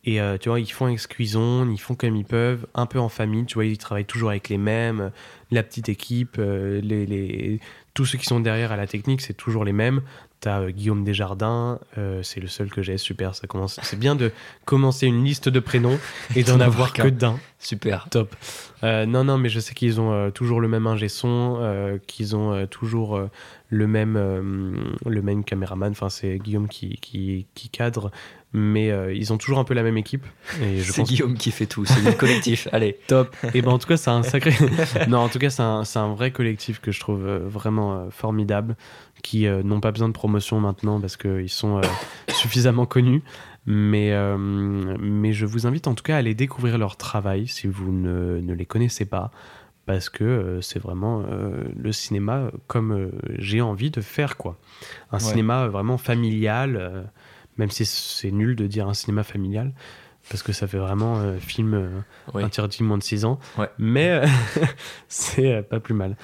et euh, tu vois ils font avec ce ils font comme ils peuvent un peu en famille tu vois ils travaillent toujours avec les mêmes la petite équipe les, les- tous ceux qui sont derrière à la technique c'est toujours les mêmes T'as euh, Guillaume Desjardins, euh, c'est le seul que j'ai, super, ça commence. C'est bien de commencer une liste de prénoms et d'en avoir que d'un. Super. Top. Euh, non, non, mais je sais qu'ils ont toujours le même ingé son, qu'ils ont toujours le même le même caméraman. Enfin, c'est Guillaume qui, qui, qui cadre, mais euh, ils ont toujours un peu la même équipe. C'est Guillaume qui fait tout, c'est le collectif. Allez. Top. Et ben en tout cas, c'est un sacré. non, en tout cas, c'est un, vrai collectif que je trouve euh, vraiment euh, formidable, qui euh, n'ont pas besoin de promotion maintenant parce qu'ils sont euh, suffisamment connus. Mais, mais je vous invite en tout cas à aller découvrir leur travail si vous ne, ne les connaissez pas. Parce que euh, c'est vraiment euh, le cinéma comme euh, j'ai envie de faire, quoi. Un Ouais. cinéma vraiment familial, même si c'est nul de dire un cinéma familial, parce que ça fait vraiment euh, film euh, Oui. interdit moins de 6 ans. Ouais. Mais euh, c'est euh, pas plus mal.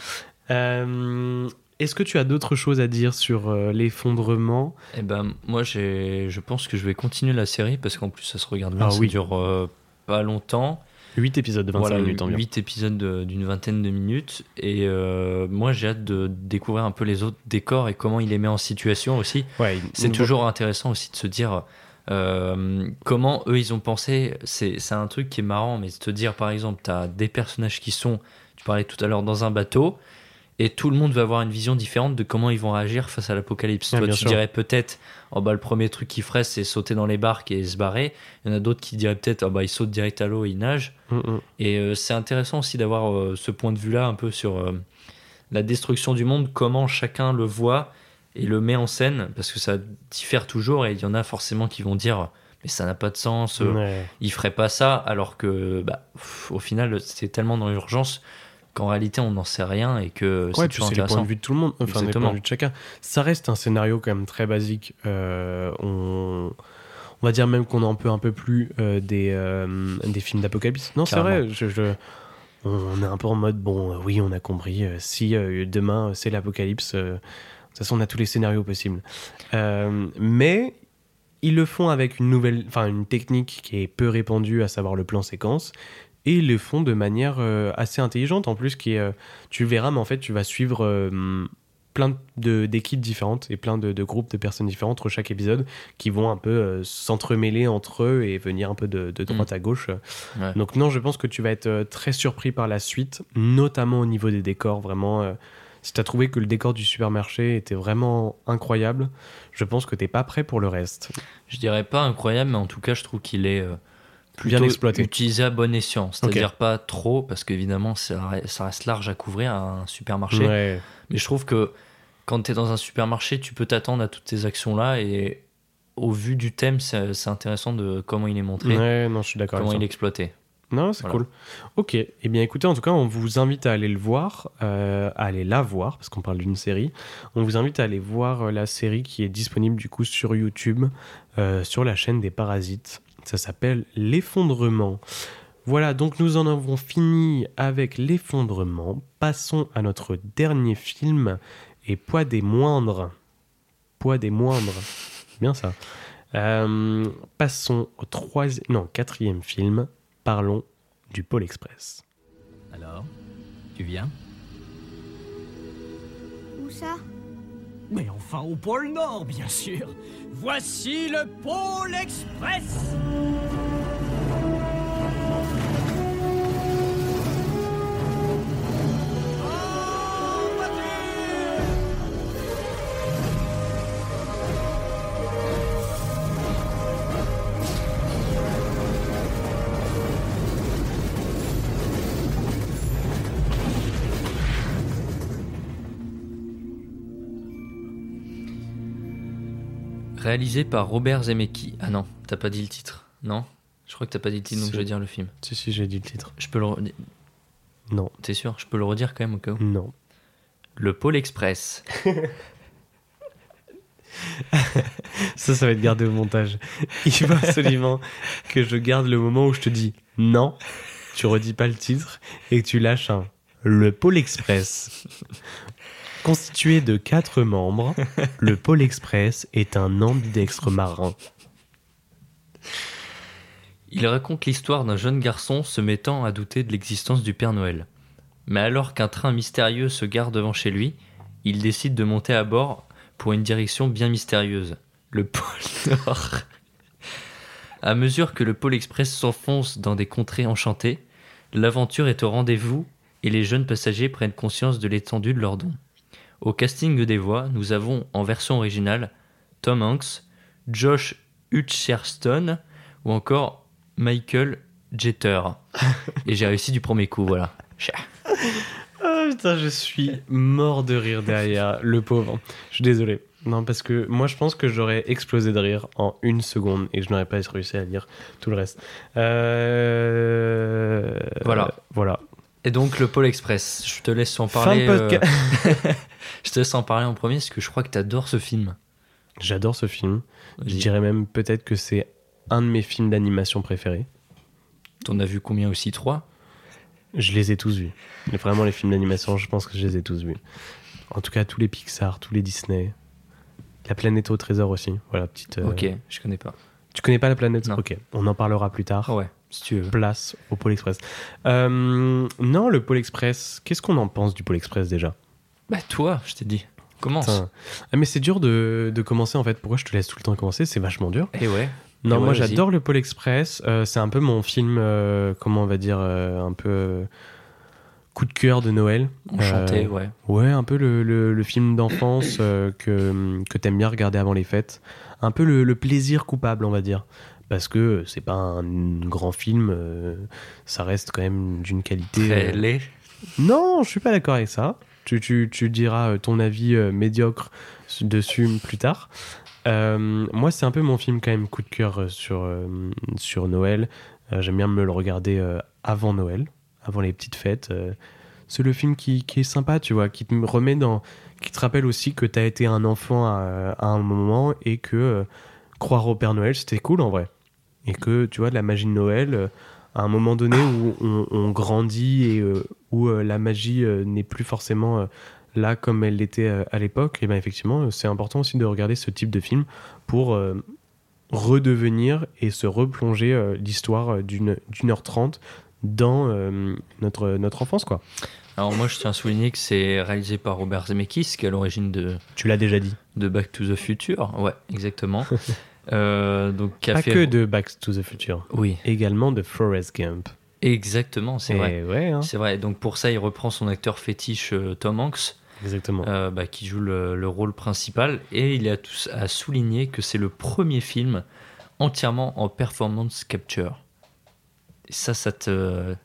Euh, Est-ce que tu as d'autres choses à dire sur l'effondrement? Eh ben, moi, j'ai, je pense que je vais continuer la série parce qu'en plus, ça se regarde bien. Ah ça oui. dure pas longtemps. 8 épisodes de 25 Voilà, minutes environ. 8 épisodes de- d'une vingtaine de minutes. Et euh, moi, j'ai hâte de découvrir un peu les autres décors et comment il les met en situation aussi. Ouais, C'est toujours intéressant aussi de se dire euh, comment eux, ils ont pensé. C'est c'est un truc qui est marrant, mais de te dire, par exemple, tu as des personnages qui sont, tu parlais tout à l'heure, dans un bateau. Et tout le monde va avoir une vision différente de comment ils vont réagir face à l'apocalypse. Ah, Toi, tu sûr. dirais peut-être, oh bah, le premier truc qu'ils feraient, c'est sauter dans les barques et se barrer. Il y en a d'autres qui diraient peut-être, oh bah, ils sautent direct à l'eau et ils nagent. Mm, mm. Et euh, c'est intéressant aussi d'avoir euh, ce point de vue-là un peu sur euh, la destruction du monde, comment chacun le voit et le met en scène, parce que ça diffère toujours et il y en a forcément qui vont dire mais ça n'a pas de sens, Ouais. il ferait pas ça, alors que bah, pff, au final c'est tellement dans l'urgence qu'en réalité on n'en sait rien et que Ouais, c'est puis c'est les points de vue de tout le monde, enfin les points Exactement. de vue de chacun. Ça reste un scénario quand même très basique. Euh, on... on va dire même qu'on en peut un peu plus euh, des, euh, des films d'apocalypse. Non, c'est vrai. Je, je- On est un peu en mode bon, oui, on a compris. si demain c'est l'apocalypse, de toute façon on a tous les scénarios possibles. Mais ils le font avec une nouvelle, enfin une technique qui est peu répandue, à savoir le plan séquence. Et ils le font de manière euh, assez intelligente en plus, qui est, euh, tu le verras, mais en fait tu vas suivre euh, plein d'équipes différentes et plein de, de groupes de personnes différentes entre chaque épisode qui vont un peu euh, s'entremêler entre eux et venir un peu de, de droite à gauche. Ouais. Donc non, je pense que tu vas être très surpris par la suite, notamment au niveau des décors. Vraiment, euh, si tu as trouvé que le décor du supermarché était vraiment incroyable, je pense que t'es pas prêt pour le reste. Je dirais pas incroyable, mais en tout cas je trouve qu'il est euh, Bien plutôt exploité. utilisé à bon escient, c'est-à-dire pas trop, parce qu'évidemment ça, ça reste large à couvrir un supermarché. Ouais. Mais je trouve que quand tu es dans un supermarché, tu peux t'attendre à toutes ces actions-là et au vu du thème, c'est intéressant de comment il est montré, Ouais, non, je suis d'accord. comment avec il est exploité. Non, c'est Voilà. cool. Ok. Eh bien, écoutez, en tout cas, on vous invite à aller le voir, euh, à aller la voir, parce qu'on parle d'une série. On vous invite à aller voir euh, la série qui est disponible du coup sur YouTube, euh, sur la chaîne des Parasites. Ça s'appelle L'effondrement. Voilà, donc nous en avons fini avec l'effondrement. Passons à notre dernier film et Poids des moindres. Poids des moindres. Bien ça. Euh, passons au troisième, non, quatrième film. Parlons du Pôle Express. Alors, tu viens? Où ça? Mais enfin au pôle Nord, bien sûr. Voici le pôle Express Réalisé par Robert Zemeckis. Ah non, t'as pas dit le titre, non Je crois que t'as pas dit le titre, donc je vais dire le film. Si, si, j'ai dit le titre. Je peux le redire. Non. T'es sûr Je peux le redire quand même au cas où Non. Le Pôle Express. Ça, ça va être gardé au montage. Il faut absolument que je garde le moment où je te dis non, tu redis pas le titre et que tu lâches un Le Pôle Express. Constitué de quatre membres, le Pôle Express est un ambidextre marin. Il raconte l'histoire d'un jeune garçon se mettant à douter de l'existence du Père Noël. Mais alors qu'un train mystérieux se gare devant chez lui, il décide de monter à bord pour une direction bien mystérieuse, le pôle Nord. À mesure que le pôle express s'enfonce dans des contrées enchantées, l'aventure est au rendez-vous et les jeunes passagers prennent conscience de l'étendue de leurs dons. Au casting des voix, nous avons en version originale Tom Hanks, Josh Hutcherson ou encore Michael Jeter. Et j'ai réussi du premier coup, voilà. Ah putain, je suis mort de rire derrière, le pauvre. Je suis désolé. Non, parce que moi, je pense que j'aurais explosé de rire en une seconde et je n'aurais pas réussi à lire tout le reste. Euh... Voilà. Voilà. Et donc le Pôle Express, je te laisse en Fin parler. de podcast. euh, je te laisse en parler en premier parce que je crois que tu adores ce film. J'adore ce film. Je dirais même peut-être que c'est un de mes films d'animation préférés. T'en as vu combien aussi? Trois? Je les ai tous vus. Mais vraiment, les films d'animation, je pense que je les ai tous vus. En tout cas, tous les Pixar, tous les Disney. La planète au trésor aussi. Voilà, petite. euh, Ok, je connais pas. Tu connais pas la planète? Non. Ok, on en parlera plus tard. Ouais, si tu veux. Place au Pôle Express. Euh, non, le Pôle Express, qu'est-ce qu'on en pense du Pôle Express déjà? Bah toi, je t'ai dit. Commence. Putain. Ah, mais c'est dur de, de commencer en fait. Pourquoi je te laisse tout le temps commencer? C'est vachement dur. Et ouais. Non, Et moi ouais, j'adore le Pôle Express. Euh, c'est un peu mon film, euh, comment on va dire, un peu coup de cœur de Noël. Enchanté, Euh, ouais. Ouais, un peu le, le- le film d'enfance euh, que, que t'aimes bien regarder avant les fêtes. Un peu le, le plaisir coupable, on va dire. Parce que c'est pas un grand film, euh, ça reste quand même d'une qualité. Très euh, laid. non, je suis pas d'accord avec ça. Tu, tu, tu diras euh, ton avis médiocre dessus plus tard. Euh, moi, c'est un peu mon film quand même coup de cœur sur, sur Noël. J'aime bien me le regarder avant Noël, avant les petites fêtes. C'est le film qui, qui est sympa, tu vois, qui te remet dans, qui te rappelle aussi que tu as été un enfant à, à un moment et que croire au Père Noël, c'était cool en vrai. Et que, tu vois, de la magie de Noël, euh, à un moment donné où on, on grandit et euh, où euh, la magie n'est plus forcément là comme elle l'était à l'époque, et ben effectivement, c'est important aussi de regarder ce type de film pour redevenir et se replonger l'histoire d'une d'une heure trente dans notre, notre enfance, quoi. Alors moi, je tiens à souligner que c'est réalisé par Robert Zemeckis, qui est à l'origine de, Tu l'as déjà dit. de Back to the Future. Ouais, exactement. Euh, donc, a Pas fait- que de Back to the Future, Oui, également de Forrest Gump. exactement, c'est vrai. ouais, hein, C'est vrai. Donc pour ça, il reprend son acteur fétiche euh, Tom Hanks, exactement. euh, bah, qui joue le, le rôle principal, et il a tous à souligner que c'est le premier film entièrement en performance capture. Et ça, ça te,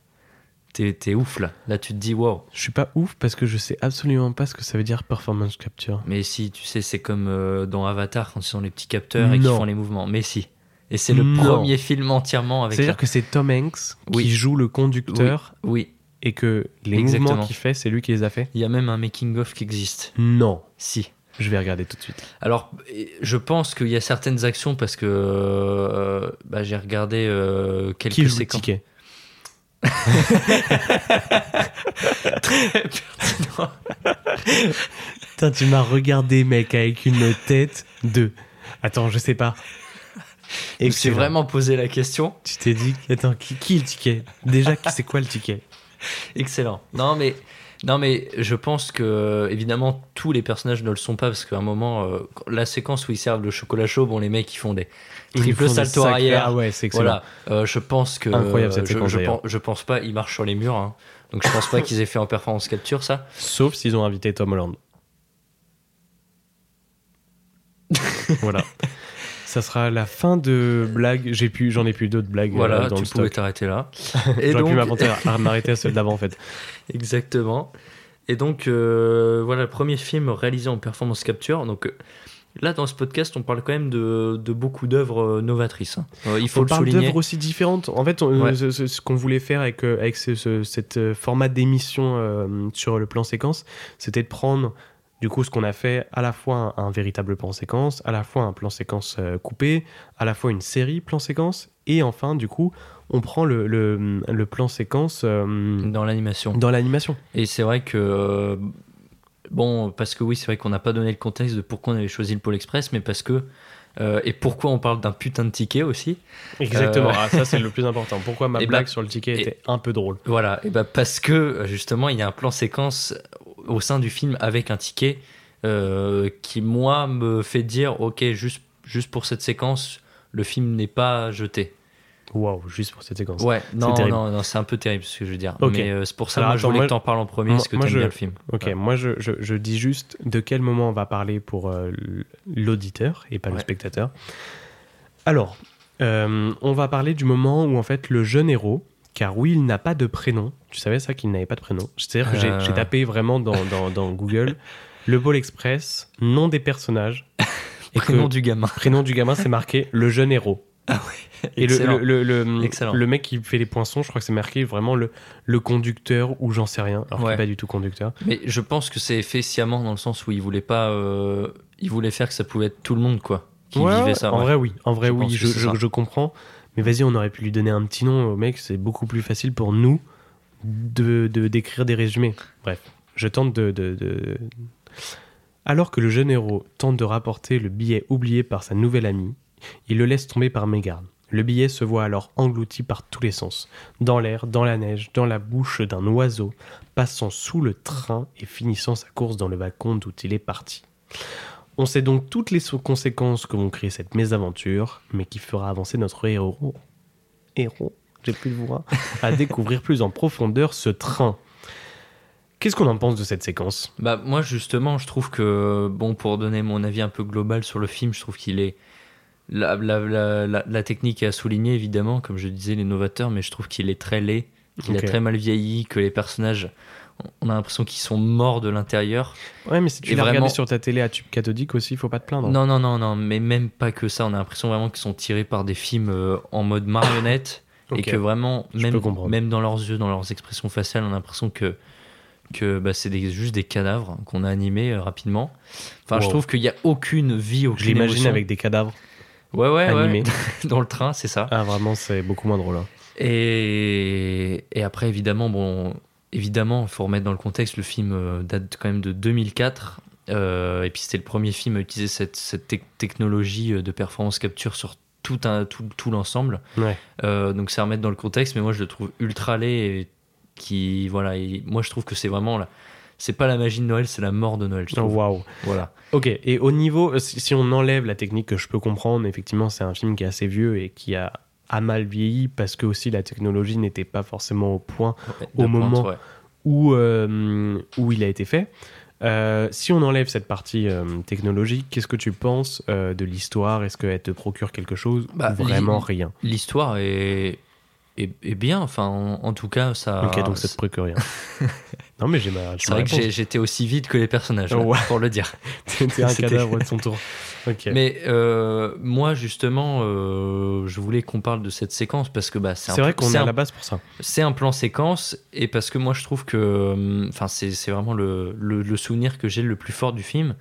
t'es, ouf là. Là, tu te dis wow. Je suis pas ouf parce que je sais absolument pas ce que ça veut dire performance capture. Mais si, tu sais, c'est comme euh, dans Avatar quand ils sont les petits capteurs et qui Non. font les mouvements. Mais si. Et c'est le Non. premier film entièrement avec. C'est-à-dire la- que c'est Tom Hanks Oui. qui joue le conducteur Oui. et que les Exactement. mouvements qu'il fait, c'est lui qui les a fait Il y a même un making-of qui existe. Non. Si. Je vais regarder tout de suite. Alors, je pense qu'il y a certaines actions parce que euh, bah, j'ai regardé euh, quelques Qui le ticket Putain, tu m'as regardé, mec, avec une tête de. Attends, je sais pas. Me suis Excellent. vraiment posé la question. Tu t'es dit, attends, qui, qui est le ticket? Déjà, c'est quoi le ticket? Excellent. Non, mais. Non mais je pense que évidemment tous les personnages ne le sont pas parce qu'à un moment euh, la séquence où ils servent le chocolat chaud bon les mecs ils font des Ils triple font salto arrière Ah ouais, c'est excellent. voilà Euh, je pense que Incroyable, cette je, séquence, je, d'ailleurs. pense, je pense pas ils marchent sur les murs hein. donc je pense pas qu'ils aient fait en performance capture ça Sauf s'ils ont invité Tom Holland. voilà. Ça sera la fin de blague. J'ai pu, j'en ai plus d'autres blagues euh, voilà dans tu le pouvais t'arrêter là J'aurais pu donc- à m'arrêter à celle d'avant en fait. Exactement. Et donc, euh, voilà, le premier film réalisé en performance capture. Donc, euh, là, dans ce podcast, on parle quand même de, de beaucoup d'œuvres euh, novatrices. hein. Euh, il faut on le parle souligner. d'œuvres aussi différentes. En fait, on- Ouais. ce, ce- ce qu'on voulait faire avec, euh, avec ce, ce- cette euh, format d'émission euh, sur le plan séquence, c'était de prendre du coup ce qu'on a fait à la fois un, un véritable plan séquence, à la fois un plan séquence euh, coupé, à la fois une série plan séquence, et enfin du coup on prend le, le, le plan séquence euh, dans l'animation. Dans l'animation. Et c'est vrai que. euh, Bon, parce que oui, c'est vrai qu'on n'a pas donné le contexte de pourquoi on avait choisi le Pôle Express, mais parce que. euh, et pourquoi on parle d'un putain de ticket aussi. Exactement, Euh, Ah, ça c'est le plus important. Pourquoi ma blague bah- sur le ticket et- était un peu drôle Voilà, et bah parce que justement, il y a un plan séquence au sein du film avec un ticket euh, qui, moi, me fait dire ok, juste, juste pour cette séquence, le film n'est pas jeté. Waouh, juste pour cette séquence. Ouais, non, non, non, c'est un peu terrible ce que je veux dire. Mais euh, c'est pour ça Alors, moi, je attends, voulais moi- que t'en parles en premier moi- parce que t'aimes je- bien le film. Ok, Ouais. moi je, je- je dis juste de quel moment on va parler pour euh, l'auditeur et pas le spectateur. Alors, on va parler du moment où en fait le jeune héros, car oui, il n'a pas de prénom. Tu savais ça qu'il n'avait pas de prénom? C'est-à-dire que j'ai- Euh. j'ai tapé vraiment dans, dans- dans Google le Pôle Express, nom des personnages. et Prénom que- du gamin. Prénom du gamin, c'est marqué le jeune héros. Et le, Excellent. le, le, le- le mec qui fait les poinçons, je crois que c'est marqué vraiment le, le conducteur ou j'en sais rien. Alors qu'il Ouais. n'est pas du tout conducteur. Mais je pense que c'est fait sciemment dans le sens où il voulait pas. euh, il voulait faire que ça pouvait être tout le monde, quoi. Qui Ouais, vivait ouais, ça. En ouais. vrai, oui. En vrai, Je oui, je, je- je comprends. Mais vas-y, on aurait pu lui donner un petit nom au mec. C'est beaucoup plus facile pour nous de de- d'écrire des résumés. Bref, je tente de, de- Alors que le jeune héros tente de rapporter le billet oublié par sa nouvelle amie, il le laisse tomber par mégarde. Le billet se voit alors englouti par tous les sens, dans l'air, dans la neige, dans la bouche d'un oiseau, passant sous le train et finissant sa course dans le wagon d'où il est parti. On sait donc toutes les conséquences que vont créer cette mésaventure, mais qui fera avancer notre héros, héros, j'ai plus de voix, à découvrir plus en profondeur ce train. Qu'est-ce qu'on en pense de cette séquence? Bah moi justement, je trouve que bon pour donner mon avis un peu global sur le film, je trouve qu'il est la, la, la, la, la technique est à souligner évidemment, comme je disais les novateurs, mais je trouve qu'il est très laid, qu'il Ok. a très mal vieilli, que les personnages, on a l'impression qu'ils sont morts de l'intérieur. Ouais, mais si tu Et regardé vraiment- sur ta télé à tube cathodique aussi, faut pas te plaindre. Non, non, non, non, mais même pas que ça. On a l'impression vraiment qu'ils sont tirés par des films euh, en mode marionnette et Ok. que vraiment, même, dans leurs yeux, dans leurs expressions faciales, on a l'impression que, que bah, c'est juste des cadavres qu'on a animés euh, rapidement. Enfin, je trouve qu'il n'y a aucune vie, aucune Je l'imagine avec des cadavres Ouais, ouais, ouais. animés. dans le train, c'est ça. Ah, vraiment, c'est beaucoup moins drôle. hein. Et, et après, évidemment, bon, évidemment, il faut remettre dans le contexte, le film euh, date quand même de 2004. euh, et puis c'était le premier film à utiliser cette, cette tec- technologie euh, de performance capture sur tout, un, tout, tout l'ensemble. Ouais. Euh, donc c'est à remettre dans le contexte, mais moi je le trouve ultra laid. Et qui, voilà, et moi je trouve que c'est vraiment la, c'est pas la magie de Noël, c'est la mort de Noël. Je Oh, trouve. Waouh. Voilà. Ok, et au niveau, si on enlève la technique que je peux comprendre, effectivement, c'est un film qui est assez vieux et qui a, a mal vieilli parce que aussi la technologie n'était pas forcément au point au pointe, moment ouais. où, euh, où il a été fait. Euh, si on enlève cette partie euh, technologique, qu'est-ce que tu penses de l'histoire? Est-ce qu'elle te procure quelque chose Bah, ou vraiment rien? L'histoire est, est, est bien, enfin en, en tout cas ça. Ok, donc ça te procure rien. non, mais j'ai ma. C'est vrai que réponse. j'étais aussi vide que les personnages, Ouais. pour le dire. T'étais un C'était- cadavre de son tour. Mais euh, moi, justement, euh, je voulais qu'on parle de cette séquence parce que bah, c'est vrai plan- qu'on est à la base pour ça. C'est un plan séquence et parce que moi, je trouve que euh, enfin, c'est c'est vraiment le, le, le souvenir que j'ai le plus fort du film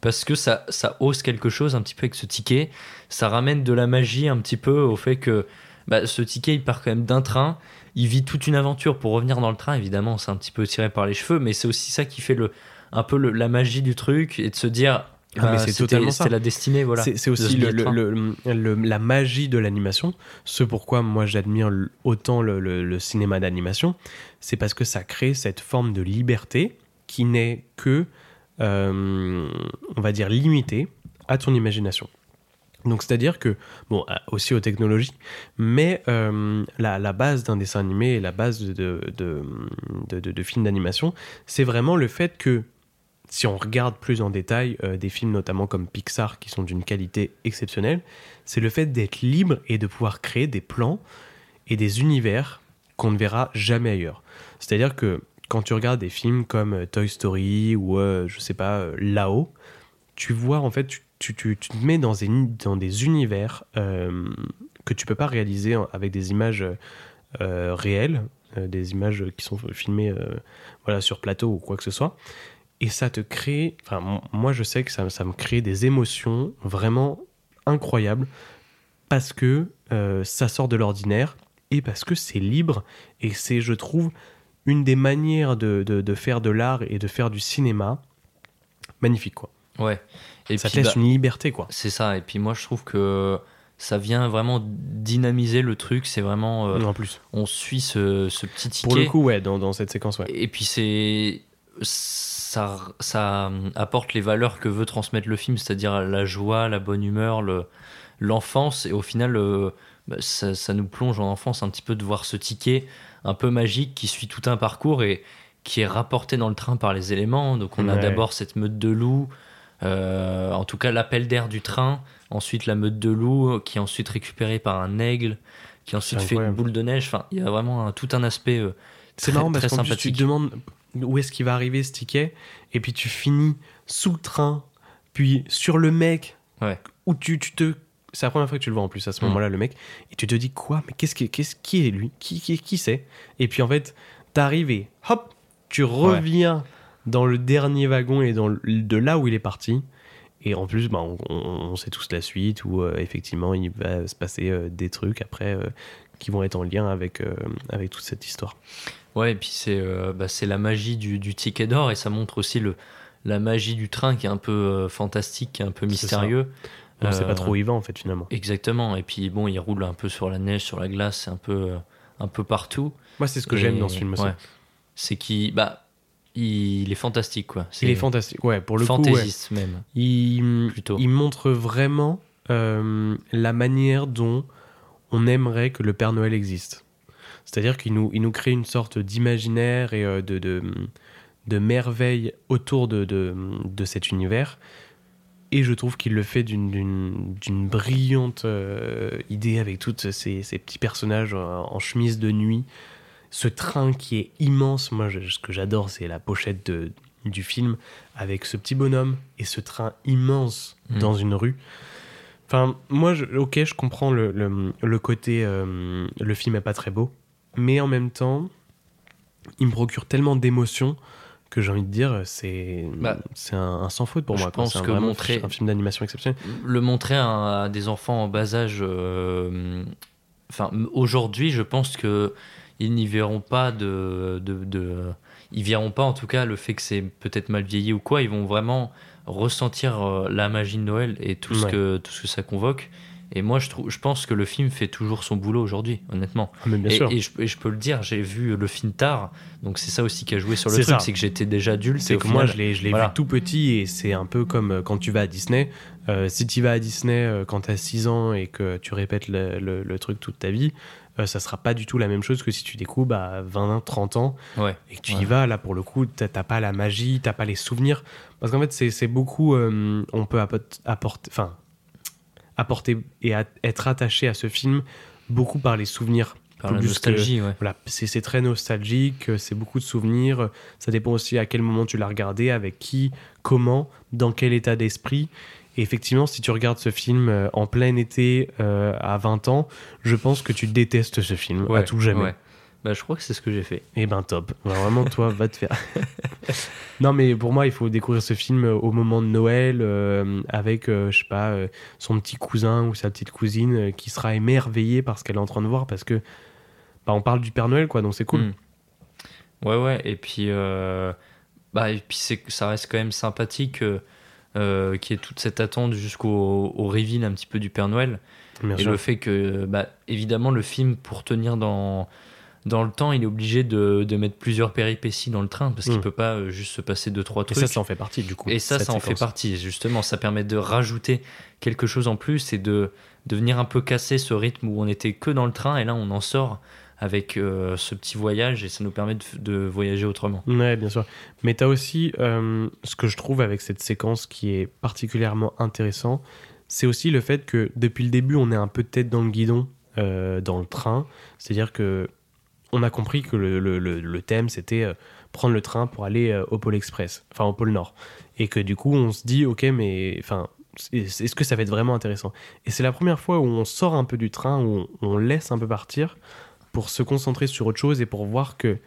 parce que ça, ça ose quelque chose un petit peu avec ce ticket. Ça ramène de la magie un petit peu au fait que bah, ce ticket, il part quand même d'un train. Il vit toute une aventure pour revenir dans le train. Évidemment, c'est un petit peu tiré par les cheveux, mais c'est aussi ça qui fait le, un peu le- la magie du truc et de se dire. Ah, mais c'est totalement ça. La destinée, voilà. C'est aussi le, le- la magie de l'animation. Ce pourquoi moi j'admire autant le cinéma d'animation, c'est parce que ça crée cette forme de liberté qui n'est que, euh, on va dire, limitée à ton imagination. Donc c'est-à-dire que, bon, à- aussi aux technologies, mais euh, la, base d'un dessin animé et la base de, de, de, films d'animation, c'est vraiment le fait que si on regarde plus en détail euh, des films notamment comme Pixar qui sont d'une qualité exceptionnelle, c'est le fait d'être libre et de pouvoir créer des plans et des univers qu'on ne verra jamais ailleurs. C'est-à-dire que quand tu regardes des films comme euh, Toy Story ou euh, je sais pas euh, Là-haut, tu vois en fait tu, tu, tu, te mets dans des, dans des univers euh, que tu peux pas réaliser avec des images euh, réelles, euh, des images qui sont filmées voilà, sur plateau ou quoi que ce soit. Et ça te crée, enfin, moi je sais que ça, ça me crée des émotions vraiment incroyables parce que ça sort de l'ordinaire et parce que c'est libre et c'est, je trouve, une des manières de, de- de faire de l'art et de faire du cinéma magnifique, quoi. Ouais. Et ça te puis, laisse bah, une liberté, quoi. C'est ça. Et puis moi, je trouve que ça vient vraiment dynamiser le truc. C'est vraiment. euh, En plus. On suit ce, ce petit ticket. Pour le coup, ouais, dans, dans cette séquence, ouais. Et puis c'est ça, ça apporte les valeurs que veut transmettre le film, c'est-à-dire la joie, la bonne humeur, le, l'enfance. Et au final, euh, bah, ça, ça nous plonge en enfance un petit peu de voir ce ticket un peu magique qui suit tout un parcours et qui est rapporté dans le train par les éléments. Donc on a d'abord cette meute de loups, euh, en tout cas l'appel d'air du train, ensuite la meute de loups qui est ensuite récupérée par un aigle, qui ensuite fait une boule de neige. Enfin, il y a vraiment un- tout un aspect euh, très, marrant parce très plus, tu sympathique. te demandes où est-ce qu'il va arriver ce ticket, et puis tu finis sous le train, puis sur le mec, Ouais. où tu, tu te. C'est la première fois que tu le vois en plus à ce Mm. moment-là, le mec, et tu te dis quoi? Mais qu'est-ce qui, qu'est-ce, qui est lui? Qui, qui, qui c'est? Et puis en fait, t'arrives et hop, tu reviens dans le dernier wagon et dans le- de là où il est parti. Et en plus, bah, on, sait tous la suite où euh, effectivement il va se passer euh, des trucs après euh, qui vont être en lien avec, avec toute cette histoire. Ouais, et puis c'est bah, la magie du, du ticket d'or et ça montre aussi le, la magie du train qui est un peu fantastique, qui est un peu mystérieux. On sait pas trop où il va en fait finalement. Exactement. Et puis bon, il roule un peu sur la neige, sur la glace, un peu, un peu partout. Moi, c'est ce que j'aime dans ce film aussi. ouais. C'est qu'il bah, il est fantastique quoi. Il est fantastique, ouais, pour le coup. ouais. même. Il, Plutôt. il montre vraiment euh, la manière dont on aimerait que le Père Noël existe. C'est-à-dire qu'il nous, il nous crée une sorte d'imaginaire et euh, de, de, de merveille autour de, de, de cet univers. Et je trouve qu'il le fait d'une- brillante euh, idée avec tous ces, ces petits personnages en chemise de nuit. Ce train qui est immense. Moi, je- ce que j'adore, c'est la pochette de, du film avec ce petit bonhomme et ce train immense Mm. dans une rue. Enfin, moi, je- ok, je comprends le, le, le côté. euh, le film est pas très beau. Mais en même temps, il me procure tellement d'émotions que j'ai envie de dire, c'est Bah, c'est un, un sans faute pour je moi. quoi. pense que montrer- un film d'animation exceptionnel. le montrer à, à des enfants en bas âge, euh, enfin aujourd'hui, je pense que ils n'y verront pas de, de, de- ils verront pas en tout cas le fait que c'est peut-être mal vieilli ou quoi. Ils vont vraiment ressentir euh, la magie de Noël et tout ce que tout ce que ça convoque. Et moi, je trouve, je pense que le film fait toujours son boulot aujourd'hui, honnêtement. Ah, mais bien et, sûr. et je, et je peux le dire, j'ai vu le film tard, donc c'est ça aussi qui a joué sur le truc, c'est que j'étais déjà adulte. C'est que moi, final- je l'ai, je l'ai voilà. vu tout petit et c'est un peu comme euh, quand tu vas à Disney. Euh, si tu vas à Disney euh, quand tu as 6 ans et que tu répètes le, le- le truc toute ta vie, euh, ça sera pas du tout la même chose que si tu découvres à 20, 30 ans Ouais. et que tu Ouais. y vas. Là, pour le coup, t'as pas la magie, t'as pas les souvenirs. Parce qu'en fait, c'est, beaucoup. euh, on peut apport- apporter. Enfin, apporter et être attaché à ce film beaucoup par les souvenirs. Par la que- nostalgie, ouais. voilà, c'est très nostalgique, c'est beaucoup de souvenirs. Ça dépend aussi à quel moment tu l'as regardé, avec qui, comment, dans quel état d'esprit. Et effectivement, si tu regardes ce film euh, en plein été euh, à 20 ans, je pense que tu détestes ce film à Ouais, tout jamais. ouais. Bah, je crois que c'est ce que j'ai fait. Eh ben top. Bah, vraiment, toi, va te faire. non, mais pour moi, il faut découvrir ce film euh, au moment de Noël euh, avec, euh, je sais pas, euh, son petit cousin ou sa petite cousine qui sera émerveillée par ce qu'elle est en train de voir parce que bah, on parle du Père Noël, quoi, donc c'est cool. Mm. Ouais, ouais. Et puis, bah, et puis ça reste quand même sympathique euh, y ait toute cette attente jusqu'au au reveal un petit peu du Père Noël. Bien et sûr. le fait que, bah, évidemment, le film, pour tenir dans, dans le temps, il est obligé de, de mettre plusieurs péripéties dans le train parce qu'il Mm. peut pas euh, juste se passer deux, trois Et trucs. ça, ça en fait partie, du coup. Et ça, ça en fait partie, justement. Ça permet de rajouter quelque chose en plus et de, de venir un peu casser ce rythme où on était que dans le train et là, on en sort avec euh, ce petit voyage et ça nous permet de, voyager autrement. Ouais, bien sûr. Mais tu as aussi euh, ce que je trouve avec cette séquence qui est particulièrement intéressant, c'est aussi le fait que depuis le début, on est un peu tête dans le guidon euh, dans le train. C'est-à-dire que on a compris que le, thème, c'était prendre le train pour aller au pôle express, enfin au pôle nord. Et que du coup, on se dit, ok, mais enfin, est- est-ce que ça va être vraiment intéressant? Et c'est la première fois où on sort un peu du train, où on laisse un peu partir pour se concentrer sur autre chose et pour voir que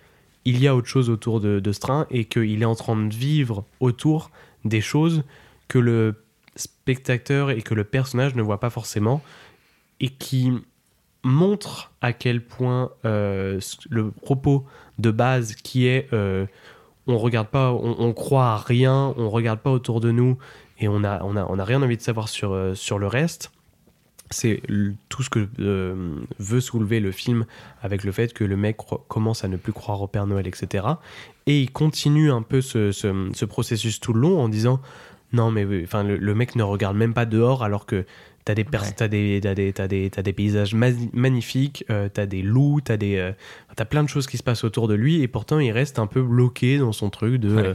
il y a autre chose autour de, de ce train et qu'il est en train de vivre autour des choses que le spectateur et que le personnage ne voit pas forcément et qui montre à quel point euh, le propos de base qui est euh, on regarde pas, on, on croit à rien, on regarde pas autour de nous et on a, on a, on a rien envie de savoir sur, euh, sur le reste. C'est tout ce que euh, veut soulever le film avec le fait que le mec commence à ne plus croire au Père Noël, etc. Et il continue un peu ce, ce- ce processus tout le long en disant non mais enfin le, le mec ne regarde même pas dehors alors que t'as des, pers- t'as des, t'as des, t'as des, t'as des paysages ma- magnifiques, euh, t'as des loups, t'as des, euh, t'as plein de choses qui se passent autour de lui et pourtant il reste un peu bloqué dans son truc de, Ouais. euh,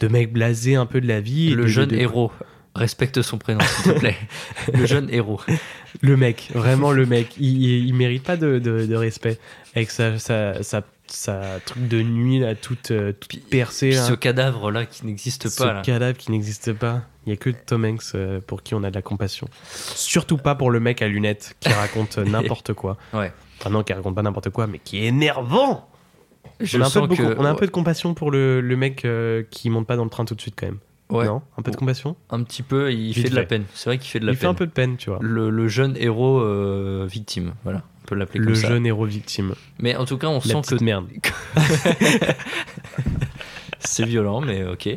de mec blasé un peu de la vie. et Le de- jeune de- héros. Respecte son prénom, s'il te plaît. le jeune héros. Le mec, vraiment le mec, il, il, il mérite pas de, de- de respect avec sa, sa, sa, sa truc de nuit là, toute, euh, toute percée. Puis ce cadavre-là qui n'existe Ce pas. là. cadavre qui n'existe pas. Il y a que Tom Hanks euh, pour qui on a de la compassion. Surtout pas pour le mec à lunettes qui raconte n'importe quoi. Ouais. Enfin non, qui raconte pas n'importe quoi, mais qui est énervant. Je on a un, peu de, beaucoup- que- on a un peu de compassion pour le, le mec euh, qui monte pas dans le train tout de suite quand même. Ouais. Non Un peu de compassion? Un petit peu, il Vite fait de la fait. peine. C'est vrai qu'il fait de la Il peine. fait un peu de peine, tu vois. Le, le jeune héros euh, victime, voilà, on peut l'appeler Le comme ça. jeune héros victime. Mais en tout cas, on La sent petite que merde. c'est violent, mais ok.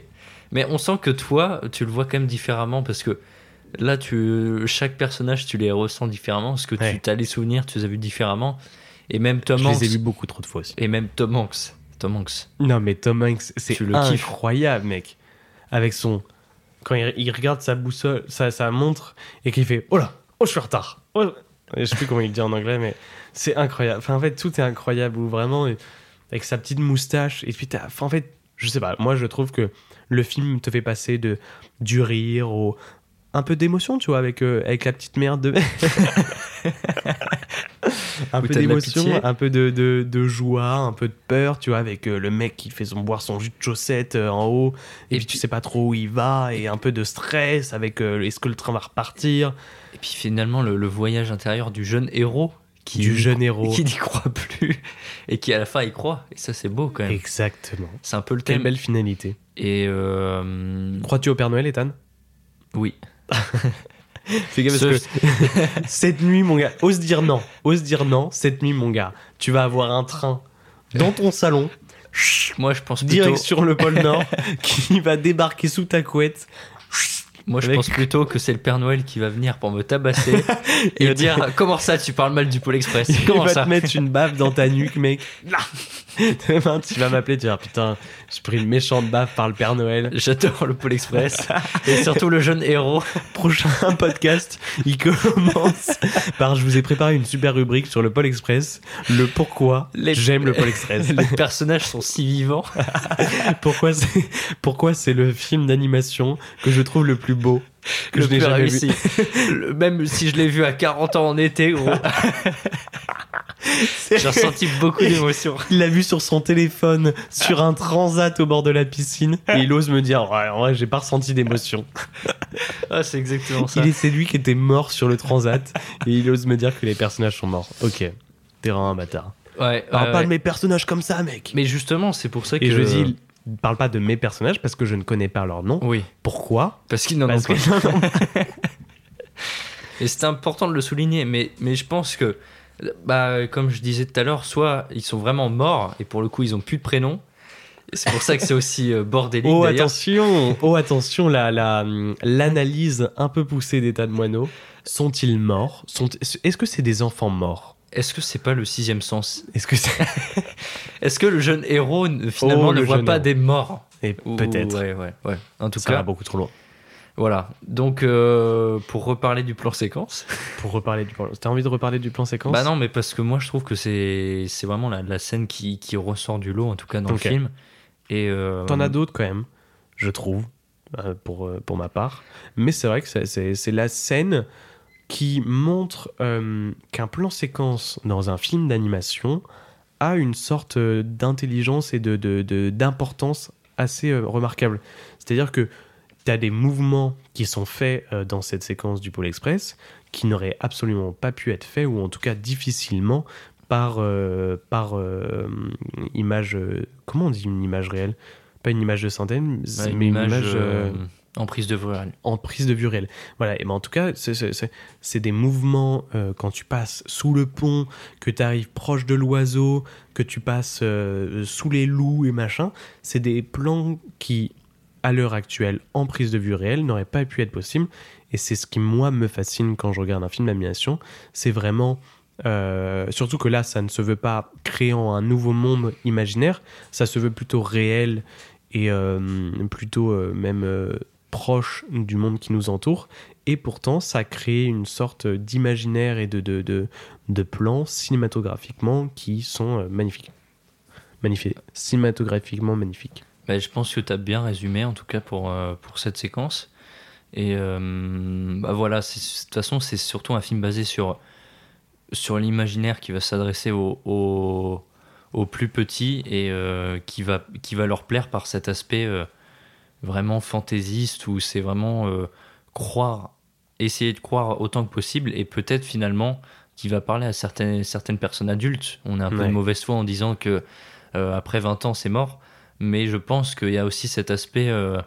Mais on sent que toi, tu le vois quand même différemment parce que là, tu chaque personnage, tu les ressens différemment parce que Ouais. tu as les souvenirs, tu les as vus différemment? Et même Tom Je Hanks. les ai vus beaucoup trop de fois aussi. Et même Tom Hanks. Tom Hanks. Non, mais Tom Hanks, c'est Tu le kiffes. incroyable, mec. Avec son. Quand il, regarde sa boussole, sa, sa montre, et qu'il fait Oh là Oh, je suis en retard oh. Je sais plus comment il dit en anglais, mais c'est incroyable. En fait, tout est incroyable. Ou vraiment, avec sa petite moustache. Et puis, enfin, en fait, je sais pas. Moi, je trouve que le film te fait passer de, du rire au. Un peu d'émotion, tu vois, avec, euh, avec la petite merde de. un peu d'émotion, un peu de, de, de joie, un peu de peur, tu vois, avec euh, le mec qui fait son boire son jus de chaussette euh, en haut, et, puis tu sais pas trop où il va, et un peu de stress avec est-ce que le train va repartir? Et puis finalement, le, le voyage intérieur du jeune héros. Qui, Du jeune héros. Qui n'y croit plus. Et qui à la fin y croit. Et ça, c'est beau quand même. Exactement. C'est un peu le Quelle thème. belle finalité. Et. Crois-tu au Père Noël, Ethan? Fais gaffe Ce- parce que cette nuit, mon gars, ose dire non, ose dire non, cette nuit, mon gars, tu vas avoir un train dans ton salon, Moi, je pense plutôt. direct sur le pôle Nord, qui va débarquer sous ta couette. Moi, je Avec- pense plutôt que c'est le Père Noël qui va venir pour me tabasser et me dire Comment ça, tu parles mal du Pôle Express? Il Comment va ça? te mettre une baffe dans ta nuque, mec. Demain, tu vas m'appeler, tu vas dire putain, j'ai pris une méchante baffe par le Père Noël. J'adore le Pôle Express et surtout le jeune héros. Prochain podcast, il commence par je vous ai préparé une super rubrique sur le Pôle Express, le pourquoi Les- j'aime le Pôle Express. Les personnages sont si vivants. pourquoi c'est pourquoi c'est le film d'animation que je trouve le plus beau que Le je n'ai jamais réussi. vu? Même si je l'ai vu à 40 ans en été, gros. J'ai ressenti beaucoup d'émotions. Il l'a vu sur son téléphone, sur un transat au bord de la piscine, et il ose me dire ouais, en vrai, j'ai pas ressenti d'émotion. Ah, c'est exactement ça. Il est c'est lui qui était mort sur le transat, et il ose me dire que les personnages sont morts. Ok, t'es vraiment un bâtard. Ouais, Parle pas ouais. de mes personnages comme ça, mec. Mais justement, c'est pour ça que. Et je dis, parle pas de mes personnages parce que je ne connais pas leur nom. Oui. Pourquoi Parce qu'ils n'en ont pas. Et c'est important de le souligner, mais, mais je pense que, bah, comme je disais tout à l'heure, soit ils sont vraiment morts, et pour le coup, ils ont plus de prénom. C'est pour ça que c'est aussi euh, bordélique Oh attention, oh attention, la la l'analyse un peu poussée d'état de moineau. Sont-ils morts? Sont Est-ce que c'est des enfants morts? Est-ce que c'est pas le sixième sens? Est-ce que c'est Est-ce que le jeune héros finalement Oh, ne voit pas héros. des morts? Et Ou- peut-être. Ouais, ouais, ouais. En tout Ça cas, va beaucoup trop loin. Voilà. Donc, euh, pour reparler du plan séquence. Pour reparler du plan, t'as envie de reparler du plan séquence? Bah non, mais parce que moi je trouve que c'est c'est vraiment la, la scène qui, qui ressort du lot, en tout cas dans le film. Et euh, T'en as d'autres quand même, je trouve, euh, pour, pour ma part. Mais c'est vrai que c'est- la scène qui montre euh, qu'un plan séquence dans un film d'animation a une sorte d'intelligence et de, d'importance assez remarquable. C'est-à-dire que tu as des mouvements qui sont faits euh, dans cette séquence du Pôle Express qui n'auraient absolument pas pu être faits, ou en tout cas difficilement, par, euh, par euh, image. comment on dit une image réelle? Pas une image de synthèse, Ouais, mais une image. euh, en prise de vue réelle. en prise de vue réelle. Voilà, et ben en tout cas, c'est- c'est c'est- c'est des mouvements quand tu passes sous le pont, que tu arrives proche de l'oiseau, que tu passes sous les loups et machin. C'est des plans qui, à l'heure actuelle, en prise de vue réelle, n'auraient pas pu être possibles. Et c'est ce qui, moi, me fascine quand je regarde un film d'animation. C'est vraiment. euh, surtout que là, ça ne se veut pas créant un nouveau monde imaginaire, ça se veut plutôt réel et euh, plutôt euh, même proche du monde qui nous entoure. Et pourtant, ça crée une sorte d'imaginaire et de, de, plans cinématographiquement qui sont magnifiques. Magnifiques. Cinématographiquement magnifiques. Bah, je pense que tu as bien résumé, en tout cas pour, euh, pour cette séquence. Et euh, bah voilà, de toute façon, c'est surtout un film basé sur, sur l'imaginaire qui va s'adresser aux, aux, aux plus petits et euh, qui, va, qui va leur plaire par cet aspect euh, vraiment fantaisiste où c'est vraiment croire, essayer de croire autant que possible et peut-être finalement qui va parler à certaines, certaines personnes adultes. On est un peu de mauvaise foi en disant que après 20 ans c'est mort, mais je pense qu'il y a aussi cet aspect, euh,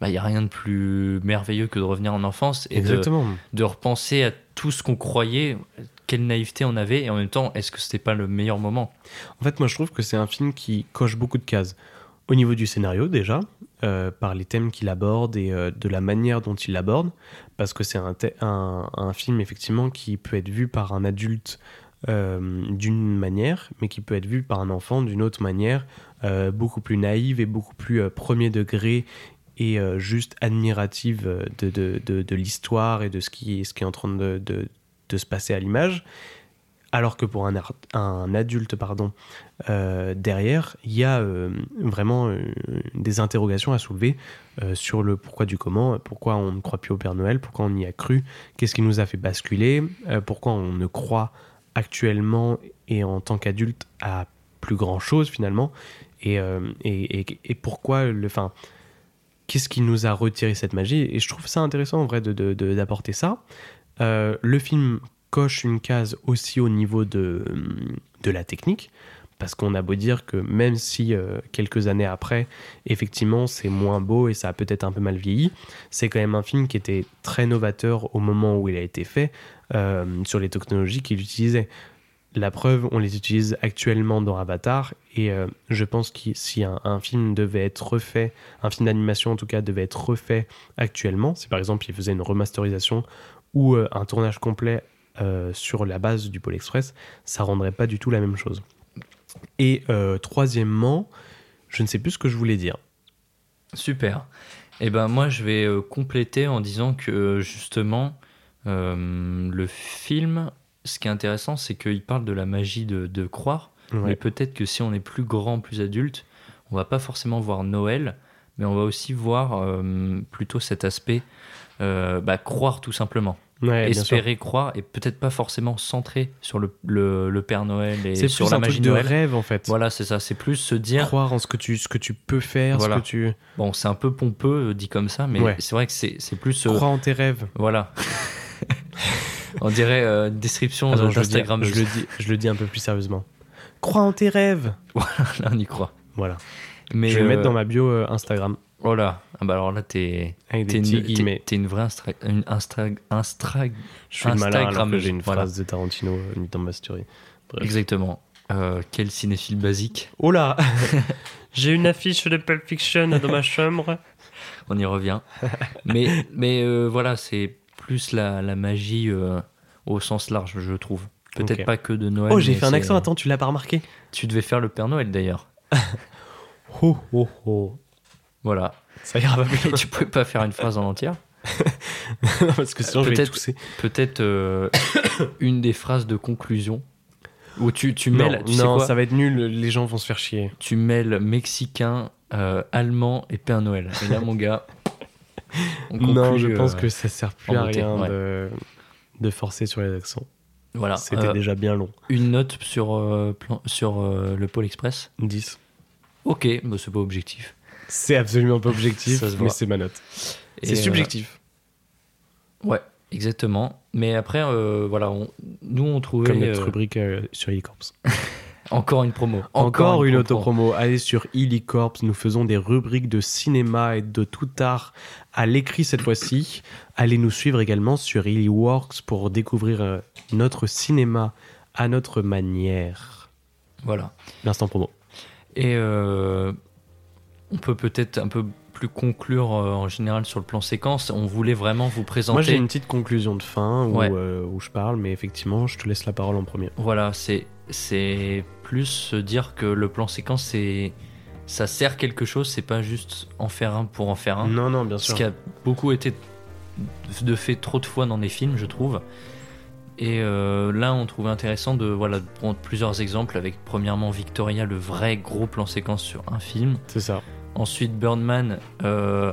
bah, il n'y a rien de plus merveilleux que de revenir en enfance et de, repenser à tout ce qu'on croyait, quelle naïveté on avait et en même temps est-ce que c'était pas le meilleur moment? En fait, moi, je trouve que c'est un film qui coche beaucoup de cases. Au niveau du scénario, déjà, euh, par les thèmes qu'il aborde et euh, de la manière dont il l'aborde, parce que c'est un, un film, effectivement, qui peut être vu par un adulte euh, d'une manière, mais qui peut être vu par un enfant d'une autre manière, euh, beaucoup plus naïve et beaucoup plus euh, premier degré et juste admirative de, de, de, l'histoire et de ce qui, ce qui est en train de, se passer à l'image. Alors que pour un, un adulte, pardon, derrière, il y a vraiment des interrogations à soulever sur le pourquoi du comment, pourquoi on ne croit plus au Père Noël, pourquoi on y a cru, qu'est-ce qui nous a fait basculer, pourquoi on ne croit actuellement et en tant qu'adulte à plus grand chose finalement, et, euh, et, et- et pourquoi le, enfin, qu'est-ce qui nous a retiré cette magie? Et je trouve ça intéressant en vrai de- de- d'apporter ça. Euh, le film coche une case aussi au niveau de, de la technique, parce qu'on a beau dire que même si euh, quelques années après, effectivement, c'est moins beau et ça a peut-être un peu mal vieilli, c'est quand même un film qui était très novateur au moment où il a été fait euh, sur les technologies qu'il utilisait. La preuve, on les utilise actuellement dans Avatar, et euh, je pense que si un, film devait être refait, un film d'animation en tout cas devait être refait actuellement, si par exemple il faisait une remasterisation ou un tournage complet sur la base du Pôle Express, ça rendrait pas du tout la même chose. Et euh, troisièmement, je ne sais plus ce que je voulais dire. Super. Et ben moi je vais euh, compléter en disant que euh, justement euh, le film, ce qui est intéressant, c'est qu'il parle de la magie de, de croire. Ouais. Mais peut-être que si on est plus grand, plus adulte, on va pas forcément voir Noël, mais on va aussi voir euh, plutôt cet aspect euh, bah, croire tout simplement. Ouais, Espérer croire et peut-être pas forcément centré sur le, le, le Père Noël et sur plus la un magie truc de Noël. rêve en fait. Voilà, c'est ça. C'est plus se dire. Croire en ce que tu, ce que tu peux faire, Voilà. ce que tu. Bon, c'est un peu pompeux euh, dit comme ça, mais Ouais. c'est vrai que c'est c'est plus. euh, Crois en tes rêves. Voilà. On dirait euh, une description Attends, je, le dis, d'Instagram. je, le dis, je le dis un peu plus sérieusement. Crois en tes rêves. Voilà, là, on y croit. Voilà. Mais je vais le euh, mettre dans ma bio euh, Instagram. Oh là, ah bah alors là, t'es une, t'es une vraie instra, une instra, instra- Je suis malin alors que j'ai une voilà. phrase de Tarantino euh, dans ma story. Bref. Exactement. Euh, quel cinéphile basique. Oh là J'ai une affiche de Pulp Fiction dans ma chambre. On y revient. mais mais euh, voilà, c'est plus la, la magie euh, au sens large, je trouve. Peut-être pas que de Noël. Oh, j'ai fait un accent, attends, tu l'as pas remarqué Tu devais faire le Père Noël d'ailleurs. Oh, oh, oh. Voilà. Ça ira pas Et tu pouvais pas faire une phrase en entière Non, Parce que sinon, je vais Peut-être tousser. peut-être euh, une des phrases de conclusion où tu, tu Non, mêles. tu sais non quoi ça va être nul, les gens vont se faire chier. Tu mêles mexicain, euh, allemand et Père Noël. Et là, mon gars. on non, conclut, je pense euh, que ça sert plus à beauté, rien ouais. de, de forcer sur les accents. Voilà. C'était déjà bien long. Une note sur, plan- sur le Pôle Express 10. Ok, bah, c'est pas objectif. C'est absolument pas objectif, mais c'est ma note. C'est euh, subjectif. Ouais, exactement. Mais après, euh, voilà, on- nous on trouvait Comme notre euh, rubrique euh, sur Illicorps. encore une promo. Encore, une, promo. autopromo. Allez sur Illicorps, nous faisons des rubriques de cinéma et de tout art à l'écrit cette fois-ci. Allez nous suivre également sur Illyworks pour découvrir notre cinéma à notre manière. Voilà. L'instant promo. Et euh, on peut peut-être un peu plus conclure euh, en général sur le plan séquence. On voulait vraiment vous présenter. Moi j'ai une petite conclusion de fin où, Ouais. euh, où je parle, mais effectivement je te laisse la parole en premier. Voilà, c'est c'est plus se dire que le plan séquence c'est ça sert quelque chose, c'est pas juste en faire un pour en faire un. Non, non, bien sûr. Ce qui a beaucoup été de fait trop de fois dans des films, je trouve. Et euh, là, on trouvait intéressant de, voilà, de prendre plusieurs exemples avec premièrement Victoria, le vrai gros plan séquence sur un film. C'est ça. Ensuite, Birdman, euh,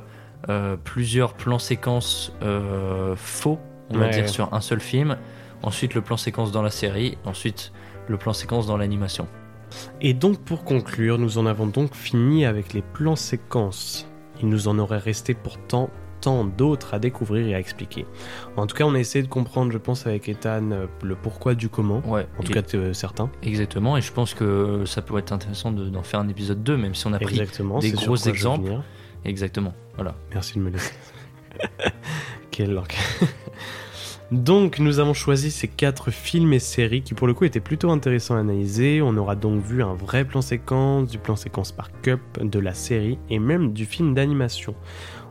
euh, plusieurs plans séquences euh, faux, on va Ouais. dire, sur un seul film. Ensuite, le plan séquence dans la série. Ensuite, le plan séquence dans l'animation. Et donc pour conclure, nous en avons donc fini avec les plans séquences. Il nous en aurait resté pourtant tant d'autres à découvrir et à expliquer. En tout cas, on a essayé de comprendre, je pense, avec Ethan, euh, le pourquoi du comment. Ouais. En tout cas, euh, certains. Exactement, et je pense que ça peut être intéressant de- d'en faire un épisode 2, même si on a pris Exactement, des gros exemples. Exactement, voilà. Merci de me laisser. Quel langue. Donc, nous avons choisi ces quatre films et séries qui, pour le coup, étaient plutôt intéressants à analyser. On aura donc vu un vrai plan séquence, du plan séquence par cup, de la série et même du film d'animation.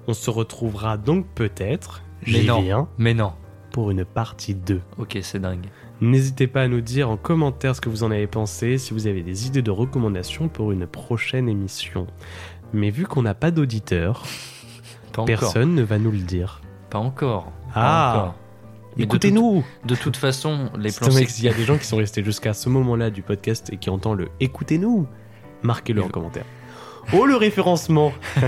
On se retrouvera donc peut-être, Mais non, viens, mais non. pour une partie 2. Ok, c'est dingue. N'hésitez pas à nous dire en commentaire ce que vous en avez pensé, si vous avez des idées de recommandations pour une prochaine émission. Mais vu qu'on n'a pas encore. personne ne va nous le dire. Pas encore. Pas Ah. encore. Mais de Écoutez-nous De, toute façon, les plans. S'il y a des gens qui sont restés jusqu'à ce moment-là du podcast et qui entendent le écoutez-nous, marquez-le en commentaire. Oh le référencement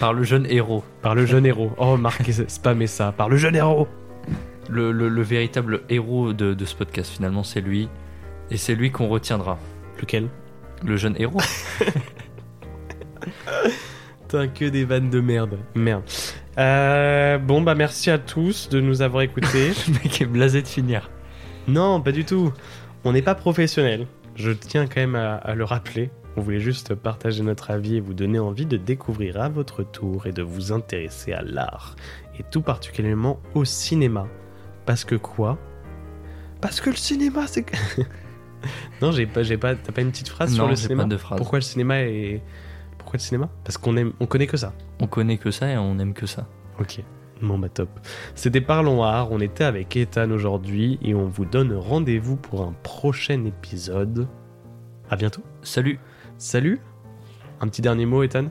Par le jeune héros. Par le jeune héros. Oh marquez, spammez ça. Par le jeune héros. Le, le- le véritable héros de, de ce podcast, finalement, c'est lui. Et c'est lui qu'on retiendra. Lequel? Le jeune héros. Putain, que des vannes de merde. Merde. Euh, bon, bah merci à tous de nous avoir écoutés. le mec est blasé de finir. Non, pas du tout. On n'est pas professionnel. Je tiens quand même à, à le rappeler. On voulait juste partager notre avis et vous donner envie de découvrir à votre tour et de vous intéresser à l'art. Et tout particulièrement au cinéma. Parce que quoi? Parce que le cinéma, c'est... non, j'ai pas, j'ai pas... T'as pas une petite phrase sur le cinéma? pas de phrase. Pourquoi le cinéma est... Pourquoi le cinéma? Parce qu'on aime... On connaît que ça. On connaît que ça et on aime que ça. Ok. Bon bah top. C'était Parlons Art, on était avec Ethan aujourd'hui et on vous donne rendez-vous pour un prochain épisode. À bientôt. Salut. Salut. Un petit dernier mot Ethan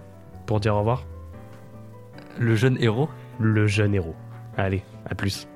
pour dire au revoir. Le jeune héros. Le jeune héros. Allez, à plus.